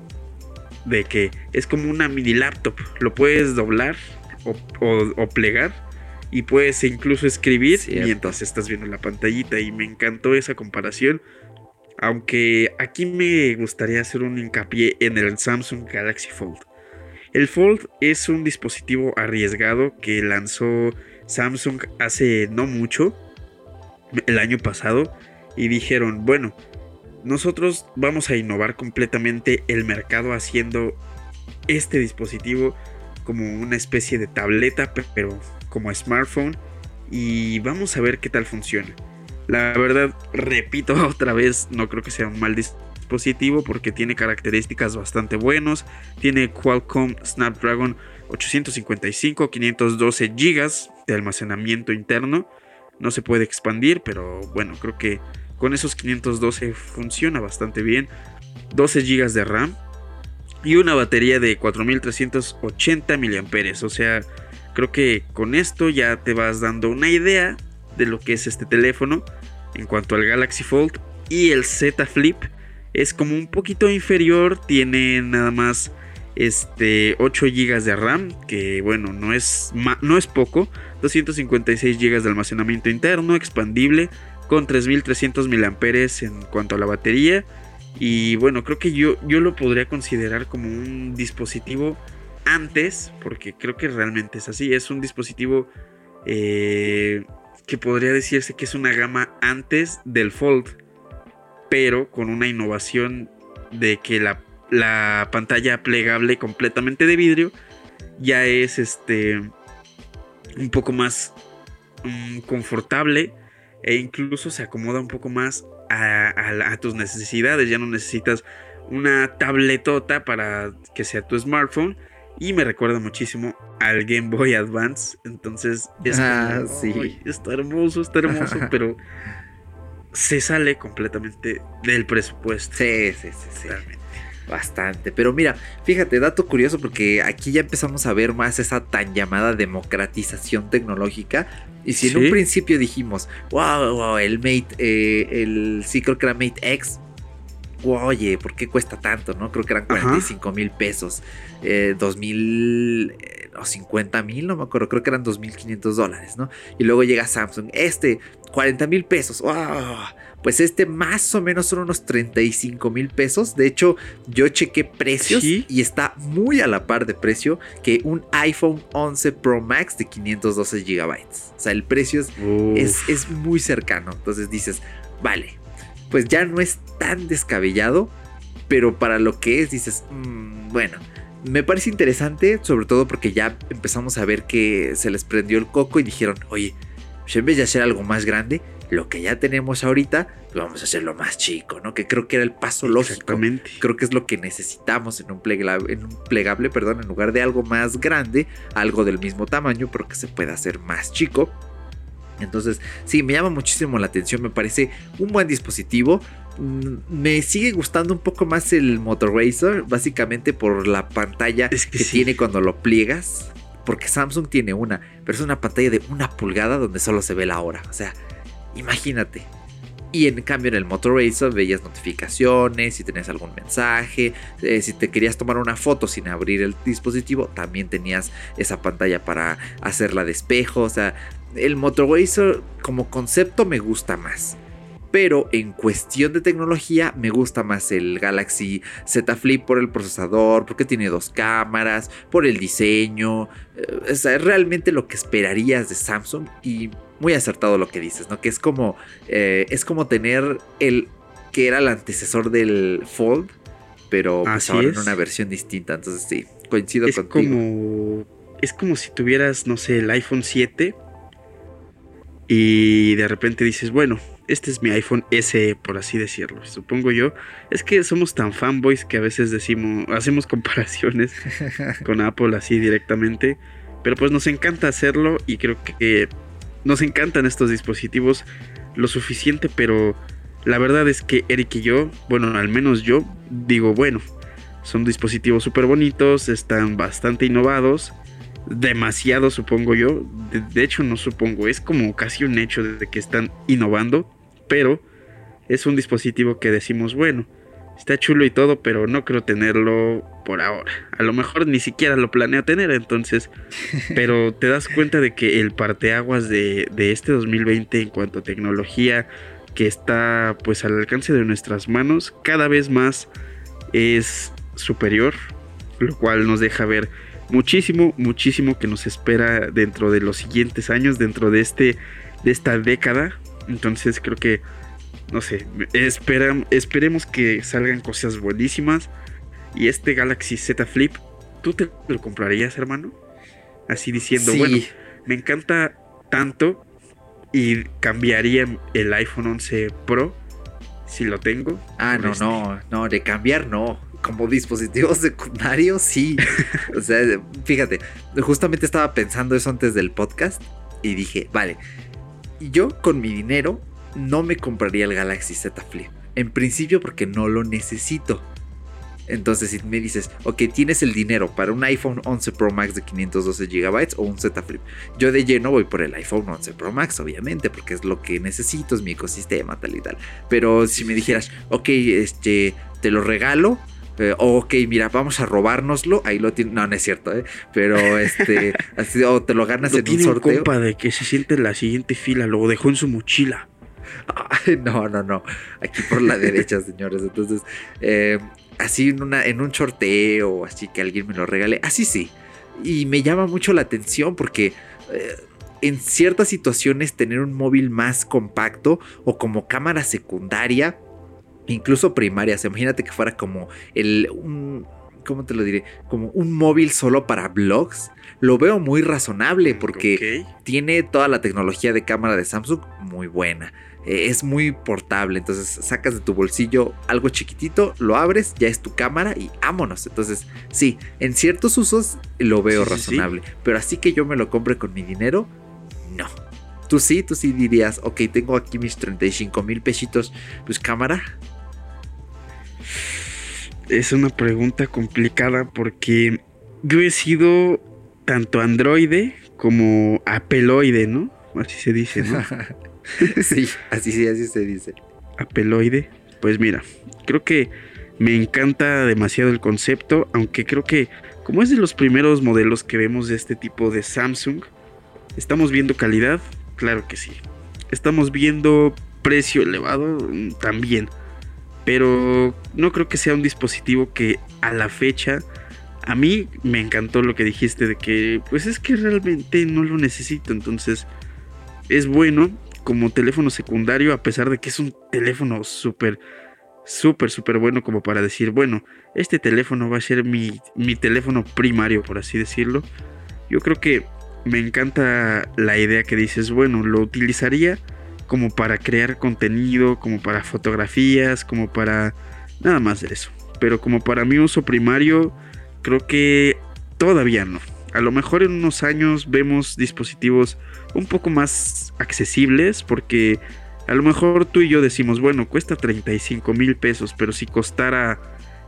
Speaker 2: de que es como una mini laptop. Lo puedes doblar o, plegar y puedes incluso escribir mientras estás viendo la pantallita y me encantó esa comparación. Aunque aquí me gustaría hacer un hincapié en el Samsung Galaxy Fold. El Fold es un dispositivo arriesgado que lanzó Samsung hace no mucho, el año pasado, y dijeron, bueno, nosotros vamos a innovar completamente el mercado haciendo este dispositivo como una especie de tableta, pero como smartphone y vamos a ver qué tal funciona. La verdad, repito otra vez, no creo que sea un mal dispositivo porque tiene características bastante buenas. Tiene Qualcomm Snapdragon 855, 512 GB de almacenamiento interno. No se puede expandir, pero bueno, creo que con esos 512 funciona bastante bien. 12 GB de RAM y una batería de 4380 mAh. O sea, Creo que con esto ya te vas dando una idea de lo que es este teléfono en cuanto al Galaxy Fold y el Z Flip. Es como un poquito inferior, tiene nada más este 8 GB de RAM, que bueno, no es no es poco, 256 GB de almacenamiento interno expandible con 3300 mAh en cuanto a la batería y bueno, creo que yo yo lo podría considerar como un dispositivo antes, porque creo que realmente es así, es un dispositivo eh, que podría decirse que es una gama antes del Fold, pero con una innovación de que la, pantalla plegable completamente de vidrio ya es este un poco más mm, confortable e incluso se acomoda un poco más a, tus necesidades. Ya no necesitas una tabletota para que sea tu smartphone, y me recuerda muchísimo al Game Boy Advance. Entonces es ah, sí. está hermoso, está hermoso, pero se sale completamente del presupuesto.
Speaker 1: Sí, sí, sí, Bastante. Pero mira, fíjate, dato curioso porque aquí ya empezamos a ver más esa tan llamada democratización tecnológica. Y si en un principio dijimos, wow, wow el Mate, eh, el sí creo que era Mate X, oye, ¿por qué cuesta tanto? ¿No? Creo que eran 45 mil pesos, eh, 2 mil eh, o 50 mil, no me acuerdo, creo que eran 2.500 dólares, ¿no? Y luego llega Samsung, este, 40 mil pesos, wow. Pues este más o menos son unos 35 mil pesos. De hecho, yo chequé precios y está muy a la par de precio que un iPhone 11 Pro Max de 512 gigabytes. O sea, el precio es, es muy cercano. Entonces dices, vale, pues ya no es tan descabellado, pero para lo que es dices, mm, bueno, me parece interesante, sobre todo porque ya empezamos a ver que se les prendió el coco y dijeron, oye, en vez de hacer algo más grande, lo que ya tenemos ahorita, pues vamos a hacerlo más chico, ¿no? Que creo que era el paso lógico. Creo que es lo que necesitamos en un, plegable, en un plegable, perdón, en lugar de algo más grande, algo del mismo tamaño, pero que se pueda hacer más chico. Entonces, sí, me llama muchísimo la atención, me parece un buen dispositivo. Mm, me sigue gustando un poco más el Motor Racer, básicamente por la pantalla que, tiene cuando lo pliegas. Porque Samsung tiene una, pero es una pantalla de una pulgada donde solo se ve la hora. O sea, imagínate. Y en cambio en el Motor Racer veías notificaciones, si tenías algún mensaje, eh, si te querías tomar una foto sin abrir el dispositivo, también tenías esa pantalla para hacerla de espejo. O sea, el Motor Racer como concepto me gusta más. Pero en cuestión de tecnología me gusta más el Galaxy Z Flip por el procesador, porque tiene dos cámaras, por el diseño. Eh, es realmente lo que esperarías de Samsung y muy acertado lo que dices, ¿no? Que es como, eh, es como tener el que era el antecesor del Fold, pero pues ahora en una versión distinta. Entonces sí, coincido
Speaker 2: es
Speaker 1: contigo.
Speaker 2: Como, es como si tuvieras, no sé, el iPhone 7 y de repente dices, bueno, este es mi iPhone SE, por así decirlo, supongo yo. Es que somos tan fanboys que a veces decimos, hacemos comparaciones con Apple así directamente. Pero pues nos encanta hacerlo y creo que nos encantan estos dispositivos lo suficiente, pero la verdad es que Eric y yo, bueno, al menos yo, digo, bueno, son dispositivos súper bonitos, están bastante innovados demasiado, supongo yo. De, hecho, no supongo, es como casi un hecho de que están innovando, pero es un dispositivo que decimos, bueno, Está chulo y todo, pero no creo tenerlo por ahora. A lo mejor ni siquiera lo planeo tener, entonces. Pero te das cuenta de que el parteaguas de, de este 2020 en cuanto a tecnología que está pues al alcance de nuestras manos, cada vez más es superior, lo cual nos deja ver muchísimo, muchísimo que nos espera dentro de los siguientes años, dentro de este de esta década. Entonces creo que no sé, esperemos que salgan cosas buenísimas. Y este Galaxy Z Flip, ¿tú te lo comprarías, hermano? Así diciendo, bueno, me encanta tanto y cambiaría el iPhone 11 Pro si lo tengo.
Speaker 1: Ah, no, este. no, no, de cambiar no. Como dispositivo secundario, sí. o sea, fíjate, justamente estaba pensando eso antes del podcast y dije, vale, yo con mi dinero no me compraría el Galaxy Z Flip. En principio porque no lo necesito. Entonces, si me dices, ok, tienes el dinero para un iPhone 11 Pro Max de 512 GB o un Z Flip, yo de lleno voy por el iPhone 11 Pro Max, obviamente, porque es lo que necesito, es mi ecosistema, tal y tal. Pero si me dijeras, ok, este, te lo regalo, eh, ok, mira, vamos a robárnoslo. Ahí lo tiene. No, no es cierto, ¿eh? Pero este. así, o te lo ganas en un sorteo.
Speaker 2: compa de que se siente en la siguiente fila, lo dejó en su mochila.
Speaker 1: No, no, no. Aquí por la derecha, señores. Entonces, eh, así en, una, en un sorteo, así que alguien me lo regale. Así sí. Y me llama mucho la atención porque eh, en ciertas situaciones tener un móvil más compacto o como cámara secundaria, incluso primaria. imagínate que fuera como el... ¿Cómo te lo diré? Como un móvil solo para blogs. Lo veo muy razonable porque tiene toda la tecnología de cámara de Samsung muy buena eh, es muy portable. Entonces sacas de tu bolsillo algo chiquitito, lo abres, ya es tu cámara y vámonos. Entonces, sí, en ciertos usos lo veo razonable. pero así que yo me lo compre con mi dinero, no. Tú sí, tú sí dirías, ok, tengo aquí mis 35 mil pesitos, pues cámara.
Speaker 2: Es una pregunta complicada porque yo he sido tanto androide como apeloide, ¿no? Así se dice, ¿no?
Speaker 1: sí, así sí, así se dice.
Speaker 2: Apeloide. Pues mira, creo que me encanta demasiado el concepto, aunque creo que como es de los primeros modelos que vemos de este tipo de Samsung, ¿estamos viendo calidad? Claro que sí. ¿Estamos viendo precio elevado? También. Pero no creo que sea un dispositivo que a la fecha a mí me encantó lo que dijiste de que pues es que realmente no lo necesito, entonces es bueno como teléfono secundario, a pesar de que es un teléfono súper, súper, súper bueno como para decir, bueno, este teléfono va a ser mi, mi teléfono primario, por así decirlo. Yo creo que me encanta la idea que dices, bueno, lo utilizaría como para crear contenido, como para fotografías, como para nada más de eso. Pero como para mi uso primario, creo que todavía no. A lo mejor en unos años vemos dispositivos un poco más accesibles porque a lo mejor tú y yo decimos, bueno, cuesta 35 mil pesos, pero si costara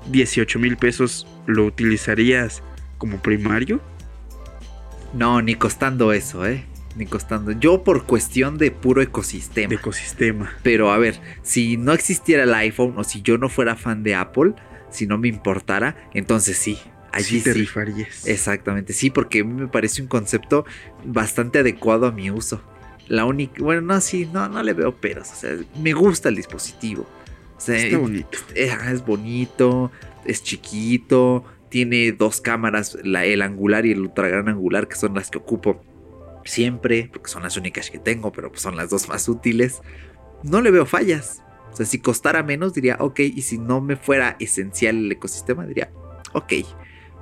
Speaker 2: 18 mil pesos, ¿lo utilizarías como primario?
Speaker 1: No, ni costando eso, ¿eh? Ni costando. Yo por cuestión de puro ecosistema.
Speaker 2: De ecosistema.
Speaker 1: Pero a ver, si no existiera el iPhone o si yo no fuera fan de Apple, si no me importara, entonces sí,
Speaker 2: Allí sí te
Speaker 1: Exactamente, sí, porque a mí me parece un concepto bastante adecuado a mi uso. La única, bueno, no, sí, no, no le veo peros. O sea, me gusta el dispositivo.
Speaker 2: Está bonito.
Speaker 1: Es, es, bonito, es chiquito, tiene dos cámaras, la, el angular y el ultra gran angular, que son las que ocupo siempre, porque son las únicas que tengo, pero pues son las dos más útiles. No le veo fallas. O sea, si costara menos, diría, ok, y si no me fuera esencial el ecosistema, diría, ok.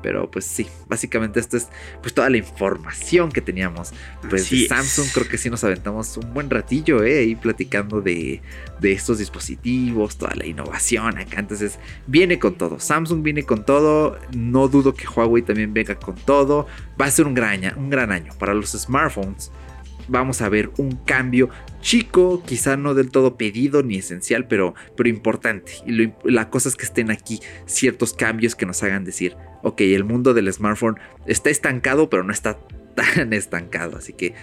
Speaker 1: Pero pues sí, básicamente esto es pues toda la información que teníamos. Pues de Samsung creo que sí nos aventamos un buen ratillo, ¿eh? Ahí platicando de, de estos dispositivos, toda la innovación acá. Entonces viene con todo. Samsung viene con todo. No dudo que Huawei también venga con todo. Va a ser un gran año, un gran año para los smartphones vamos a ver un cambio chico, quizá no del todo pedido ni esencial, pero, pero importante. Y la cosa es que estén aquí ciertos cambios que nos hagan decir, ok, el mundo del smartphone está estancado, pero no está tan estancado. Así que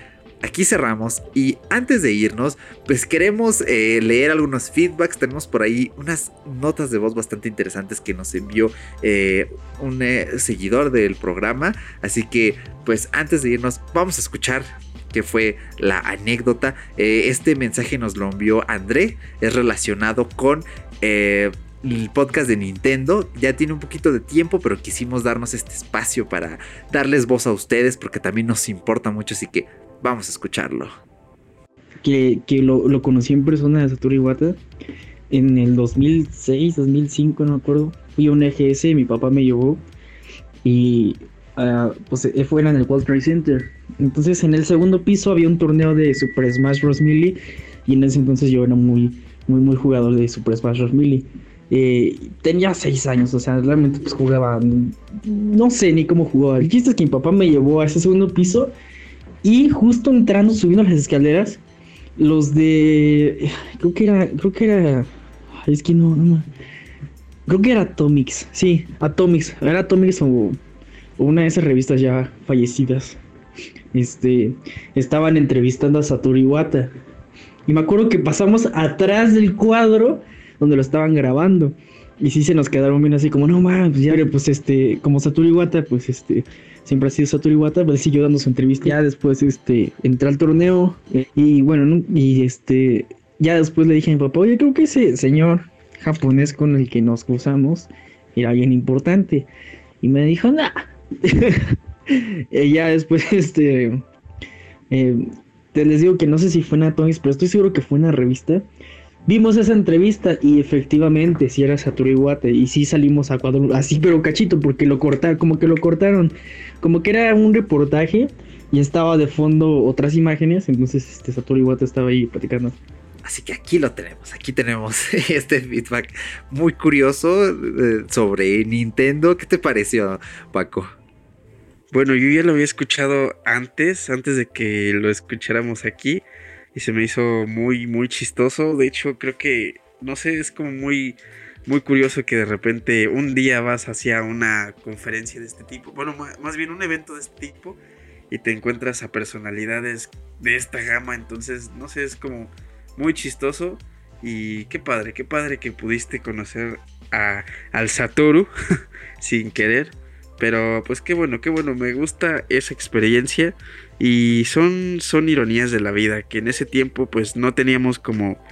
Speaker 1: aquí cerramos y antes de irnos, pues queremos eh, leer algunos feedbacks. Tenemos por ahí unas notas de voz bastante interesantes que nos envió eh, un eh, seguidor del programa. Así que, pues antes de irnos, vamos a escuchar que fue la anécdota. este mensaje nos lo envió André, es relacionado con el podcast de Nintendo. Ya tiene un poquito de tiempo, pero quisimos darnos este espacio para darles voz a ustedes porque también nos importa mucho, así que Vamos a escucharlo.
Speaker 3: Que, lo, conocí en persona de Satoru Iwata en el 2006, 2005, no me acuerdo. Fui a un EGS, mi papá me llevó y pues eh, fue en el World Trade Center. Entonces en el segundo piso había un torneo de Super Smash Bros. Melee y en ese entonces yo era muy, muy, muy jugador de Super Smash Bros. Melee. Eh, tenía seis años, o sea, realmente pues jugaba, no sé ni cómo jugaba. El chiste es que mi papá me llevó a ese segundo piso y justo entrando, subiendo las escaleras, los de. Creo que era. Creo que era. Es que no, no. Creo que era Atomics. Sí, Atomics. Era Atomics o, una de esas revistas ya fallecidas. Este. Estaban entrevistando a Satoru Iwata. Y me acuerdo que pasamos atrás del cuadro donde lo estaban grabando. Y sí se nos quedaron bien así como, no mames, pues ya, pues este, como Satoru Iwata, pues este, siempre ha sido Satoru Iwata, pues siguió dando su entrevista. Ya después, este, entré al torneo eh, y bueno, y este, ya después le dije a mi papá, oye, creo que ese señor japonés con el que nos cruzamos era bien importante. Y me dijo, nah. ya después, este, eh, te les digo que no sé si fue en Atomics, pero estoy seguro que fue una revista. Vimos esa entrevista y efectivamente si era Satoru Iwata y sí salimos a cuadro así pero cachito porque lo cortaron, como que lo cortaron, como que era un reportaje y estaba de fondo otras imágenes, entonces este Satoru Iwata estaba ahí platicando.
Speaker 1: Así que aquí lo tenemos, aquí tenemos este feedback muy curioso eh, sobre Nintendo. ¿Qué te pareció, Paco?
Speaker 2: Bueno, yo ya lo había escuchado antes, antes de que lo escucháramos aquí y se me hizo muy, muy chistoso. De hecho, creo que, no sé, es como muy, muy curioso que de repente un día vas hacia una conferencia de este tipo, bueno, más bien un evento de este tipo y te encuentras a personalidades de esta gama. Entonces, no sé, es como muy chistoso. Y qué padre, qué padre que pudiste conocer a, al Satoru sin querer. Pero pues qué bueno, qué bueno, me gusta esa experiencia y son, son ironías de la vida, que en ese tiempo pues no teníamos como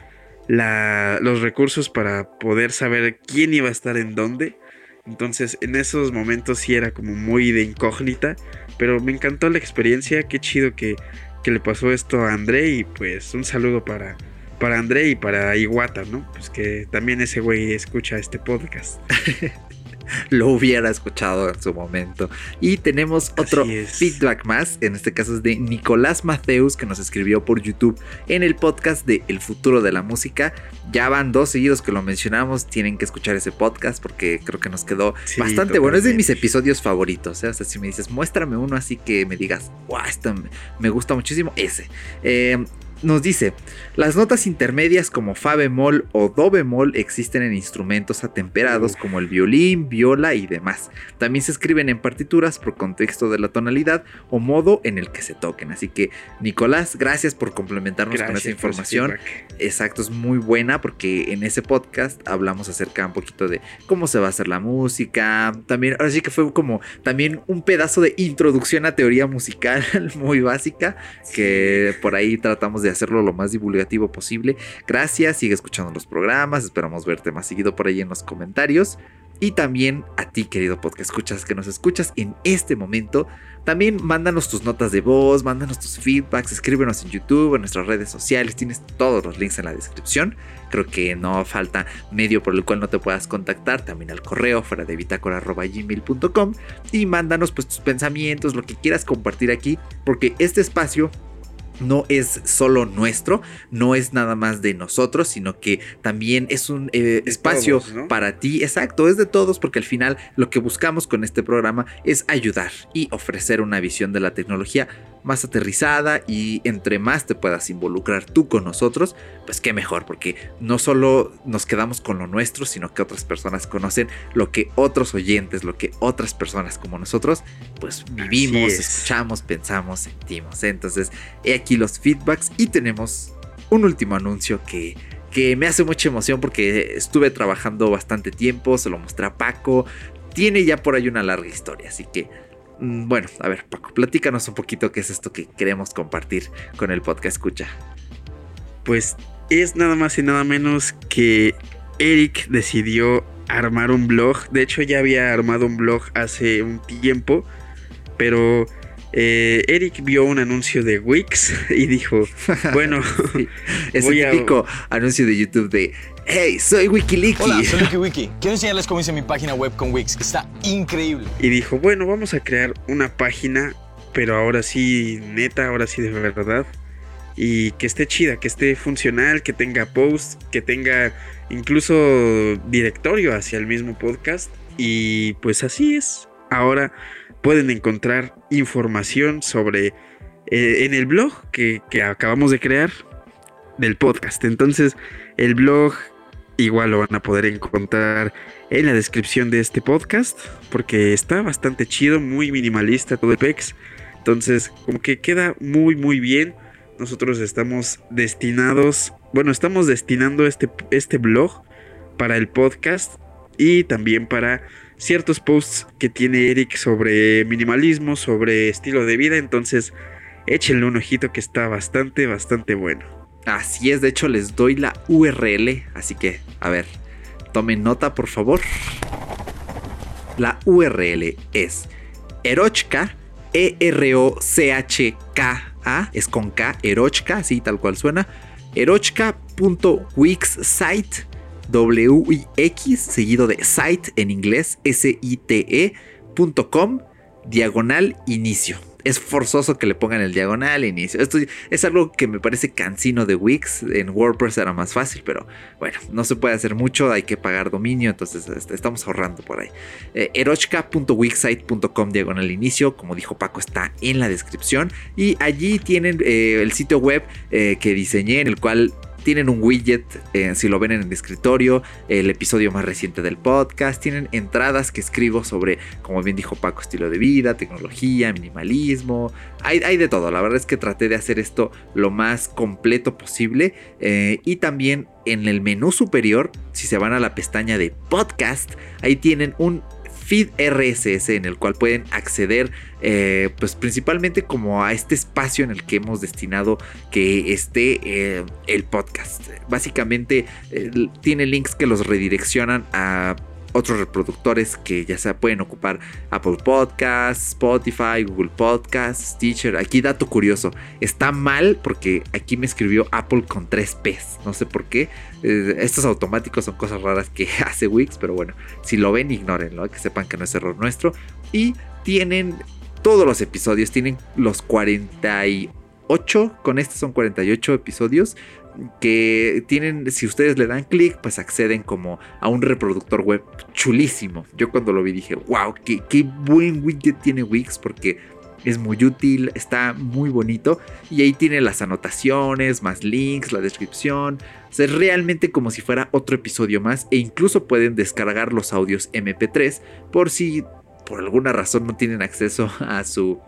Speaker 2: la, los recursos para poder saber quién iba a estar en dónde. Entonces en esos momentos sí era como muy de incógnita, pero me encantó la experiencia, qué chido que, que le pasó esto a André y pues un saludo para, para André y para Iguata, ¿no? Pues que también ese güey escucha este podcast.
Speaker 1: lo hubiera escuchado en su momento. Y tenemos otro feedback más, en este caso es de Nicolás Mateus, que nos escribió por YouTube en el podcast de El futuro de la música. Ya van dos seguidos que lo mencionamos, tienen que escuchar ese podcast porque creo que nos quedó bastante bueno. Es de mis episodios favoritos, ¿eh? o sea, si me dices, muéstrame uno así que me digas, wow, esto me gusta muchísimo, ese. Eh, nos dice, las notas intermedias como fa bemol o do bemol existen en instrumentos atemperados como el violín, viola y demás. También se escriben en partituras por contexto de la tonalidad o modo en el que se toquen. Así que Nicolás, gracias por complementarnos con esa información. Exacto, es muy buena porque en ese podcast hablamos acerca un poquito de cómo se va a hacer la música. También, ahora sí que fue como también un pedazo de introducción a teoría musical muy básica que por ahí tratamos de hacerlo lo más divulgativo posible. Gracias, sigue escuchando los programas, esperamos verte más seguido por ahí en los comentarios. Y también a ti, querido podcast escuchas que nos escuchas en este momento. También mándanos tus notas de voz, mándanos tus feedbacks, escríbenos en YouTube, en nuestras redes sociales. Tienes todos los links en la descripción. Creo que no falta medio por el cual no te puedas contactar. También al correo fuera de bitácora.gmail.com. Y mándanos pues tus pensamientos, lo que quieras compartir aquí. Porque este espacio no es solo nuestro, no es nada más de nosotros, sino que también es un eh, espacio para ti. Exacto, es de todos porque al final lo que buscamos con este programa es ayudar y ofrecer una visión de la tecnología más aterrizada y entre más te puedas involucrar tú con nosotros, pues qué mejor, porque no solo nos quedamos con lo nuestro, sino que otras personas conocen lo que otros oyentes, lo que otras personas como nosotros, pues vivimos, escuchamos, pensamos, sentimos. Entonces, he aquí los feedbacks y tenemos un último anuncio que que me hace mucha emoción porque estuve trabajando bastante tiempo, se lo mostré a Paco, tiene ya por ahí una larga historia, así que bueno, a ver Paco, platícanos un poquito qué es esto que queremos compartir con el podcast escucha.
Speaker 2: Pues es nada más y nada menos que Eric decidió armar un blog, de hecho ya había armado un blog hace un tiempo, pero eh, Eric vio un anuncio de Wix y dijo, bueno,
Speaker 1: es el típico anuncio de YouTube de, hey, soy Wikileaks.
Speaker 4: Hola, soy WikiWiki. Quiero enseñarles cómo hice mi página web con Wix. Está increíble.
Speaker 2: Y dijo, bueno, vamos a crear una página, pero ahora sí, neta, ahora sí de verdad. Y que esté chida, que esté funcional, que tenga posts, que tenga incluso directorio hacia el mismo podcast. Y pues así es. Ahora pueden encontrar información sobre eh, en el blog que, acabamos de crear del podcast. Entonces, el blog igual lo van a poder encontrar en la descripción de este podcast porque está bastante chido, muy minimalista todo el PEX. Entonces, como que queda muy muy bien. Nosotros estamos destinados, bueno, estamos destinando este, este blog para el podcast y también para ciertos posts que tiene Eric sobre minimalismo, sobre estilo de vida, entonces échenle un ojito que está bastante, bastante bueno.
Speaker 1: Así es, de hecho les doy la URL, así que, a ver, tomen nota por favor. La URL es erochka, E-R-O-C-H-K-A, es con K, erochka, así tal cual suena, erochka.wixsite W-I-X seguido de site en inglés, S-I-T-E.com, diagonal inicio. Es forzoso que le pongan el diagonal inicio. Esto es algo que me parece cansino de Wix. En WordPress era más fácil, pero bueno, no se puede hacer mucho. Hay que pagar dominio, entonces este, estamos ahorrando por ahí. Eh, erochka.wixsite.com diagonal inicio. Como dijo Paco, está en la descripción. Y allí tienen eh, el sitio web eh, que diseñé, en el cual tienen un widget, eh, si lo ven en el escritorio, el episodio más reciente del podcast. Tienen entradas que escribo sobre, como bien dijo Paco, estilo de vida, tecnología, minimalismo. Hay, hay de todo. La verdad es que traté de hacer esto lo más completo posible. Eh, y también en el menú superior, si se van a la pestaña de podcast, ahí tienen un feed RSS en el cual pueden acceder eh, pues principalmente como a este espacio en el que hemos destinado que esté eh, el podcast. Básicamente eh, tiene links que los redireccionan a otros reproductores que ya se pueden ocupar Apple Podcasts, Spotify, Google Podcasts, Stitcher. Aquí dato curioso, está mal porque aquí me escribió Apple con tres P's, no sé por qué. Eh, estos automáticos son cosas raras que hace Wix, pero bueno, si lo ven, ignórenlo, que sepan que no es error nuestro. Y tienen todos los episodios, tienen los 48, con este son 48 episodios que tienen, si ustedes le dan clic, pues acceden como a un reproductor web chulísimo. Yo cuando lo vi dije, wow, qué, buen widget tiene Wix porque es muy útil, está muy bonito y ahí tiene las anotaciones, más links, la descripción. O sea, es realmente como si fuera otro episodio más e incluso pueden descargar los audios MP3 por si por alguna razón no tienen acceso a su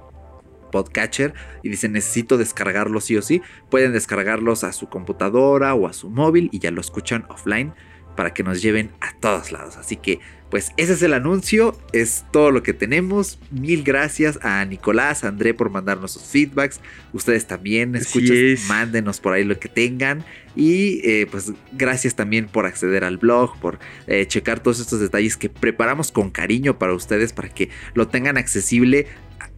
Speaker 1: podcatcher y dicen necesito descargarlo sí o sí, pueden descargarlos a su computadora o a su móvil y ya lo escuchan offline para que nos lleven a todos lados. Así que pues ese es el anuncio, es todo lo que tenemos. Mil gracias a Nicolás, a André por mandarnos sus feedbacks. Ustedes también escuchen, mándenos por ahí lo que tengan. Y eh, pues gracias también por acceder al blog, por eh, checar todos estos detalles que preparamos con cariño para ustedes, para que lo tengan accesible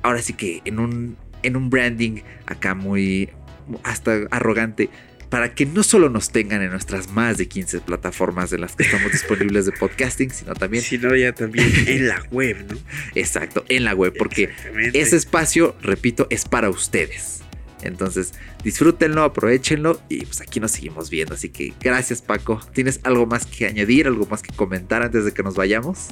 Speaker 1: ahora sí que en un, en un branding acá muy hasta arrogante para que no solo nos tengan en nuestras más de 15 plataformas en las que estamos disponibles de podcasting, sino también...
Speaker 2: Sino ya también en la web, ¿no?
Speaker 1: Exacto, en la web, porque ese espacio, repito, es para ustedes. Entonces, disfrútenlo, aprovechenlo y pues aquí nos seguimos viendo. Así que gracias Paco. ¿Tienes algo más que añadir, algo más que comentar antes de que nos vayamos?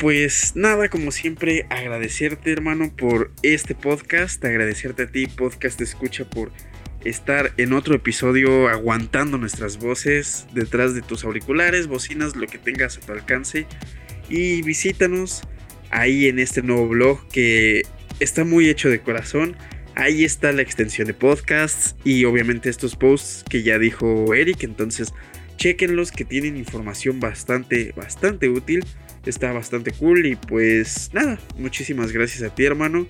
Speaker 2: Pues nada, como siempre, agradecerte hermano por este podcast, agradecerte a ti, podcast escucha, por estar en otro episodio aguantando nuestras voces detrás de tus auriculares, bocinas, lo que tengas a tu alcance. Y visítanos ahí en este nuevo blog que está muy hecho de corazón. Ahí está la extensión de podcasts y obviamente estos posts que ya dijo Eric. Entonces, chequenlos que tienen información bastante, bastante útil. Está bastante cool y pues nada, muchísimas gracias a ti hermano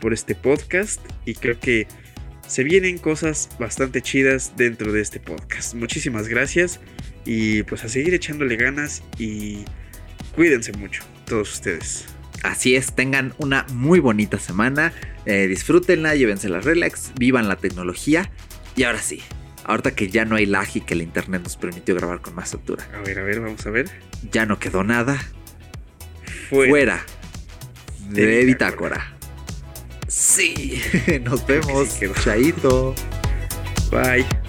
Speaker 2: por este podcast y creo que se vienen cosas bastante chidas dentro de este podcast. Muchísimas gracias y pues a seguir echándole ganas y cuídense mucho todos ustedes.
Speaker 1: Así es, tengan una muy bonita semana, eh, disfrútenla, llévense las relax, vivan la tecnología y ahora sí, ahorita que ya no hay lag y que el internet nos permitió grabar con más altura.
Speaker 2: A ver, a ver, vamos a ver.
Speaker 1: Ya no quedó nada
Speaker 2: Fuera.
Speaker 1: fuera de
Speaker 2: de
Speaker 1: Bitácora. Sí, nos vemos. Chaito.
Speaker 2: Bye.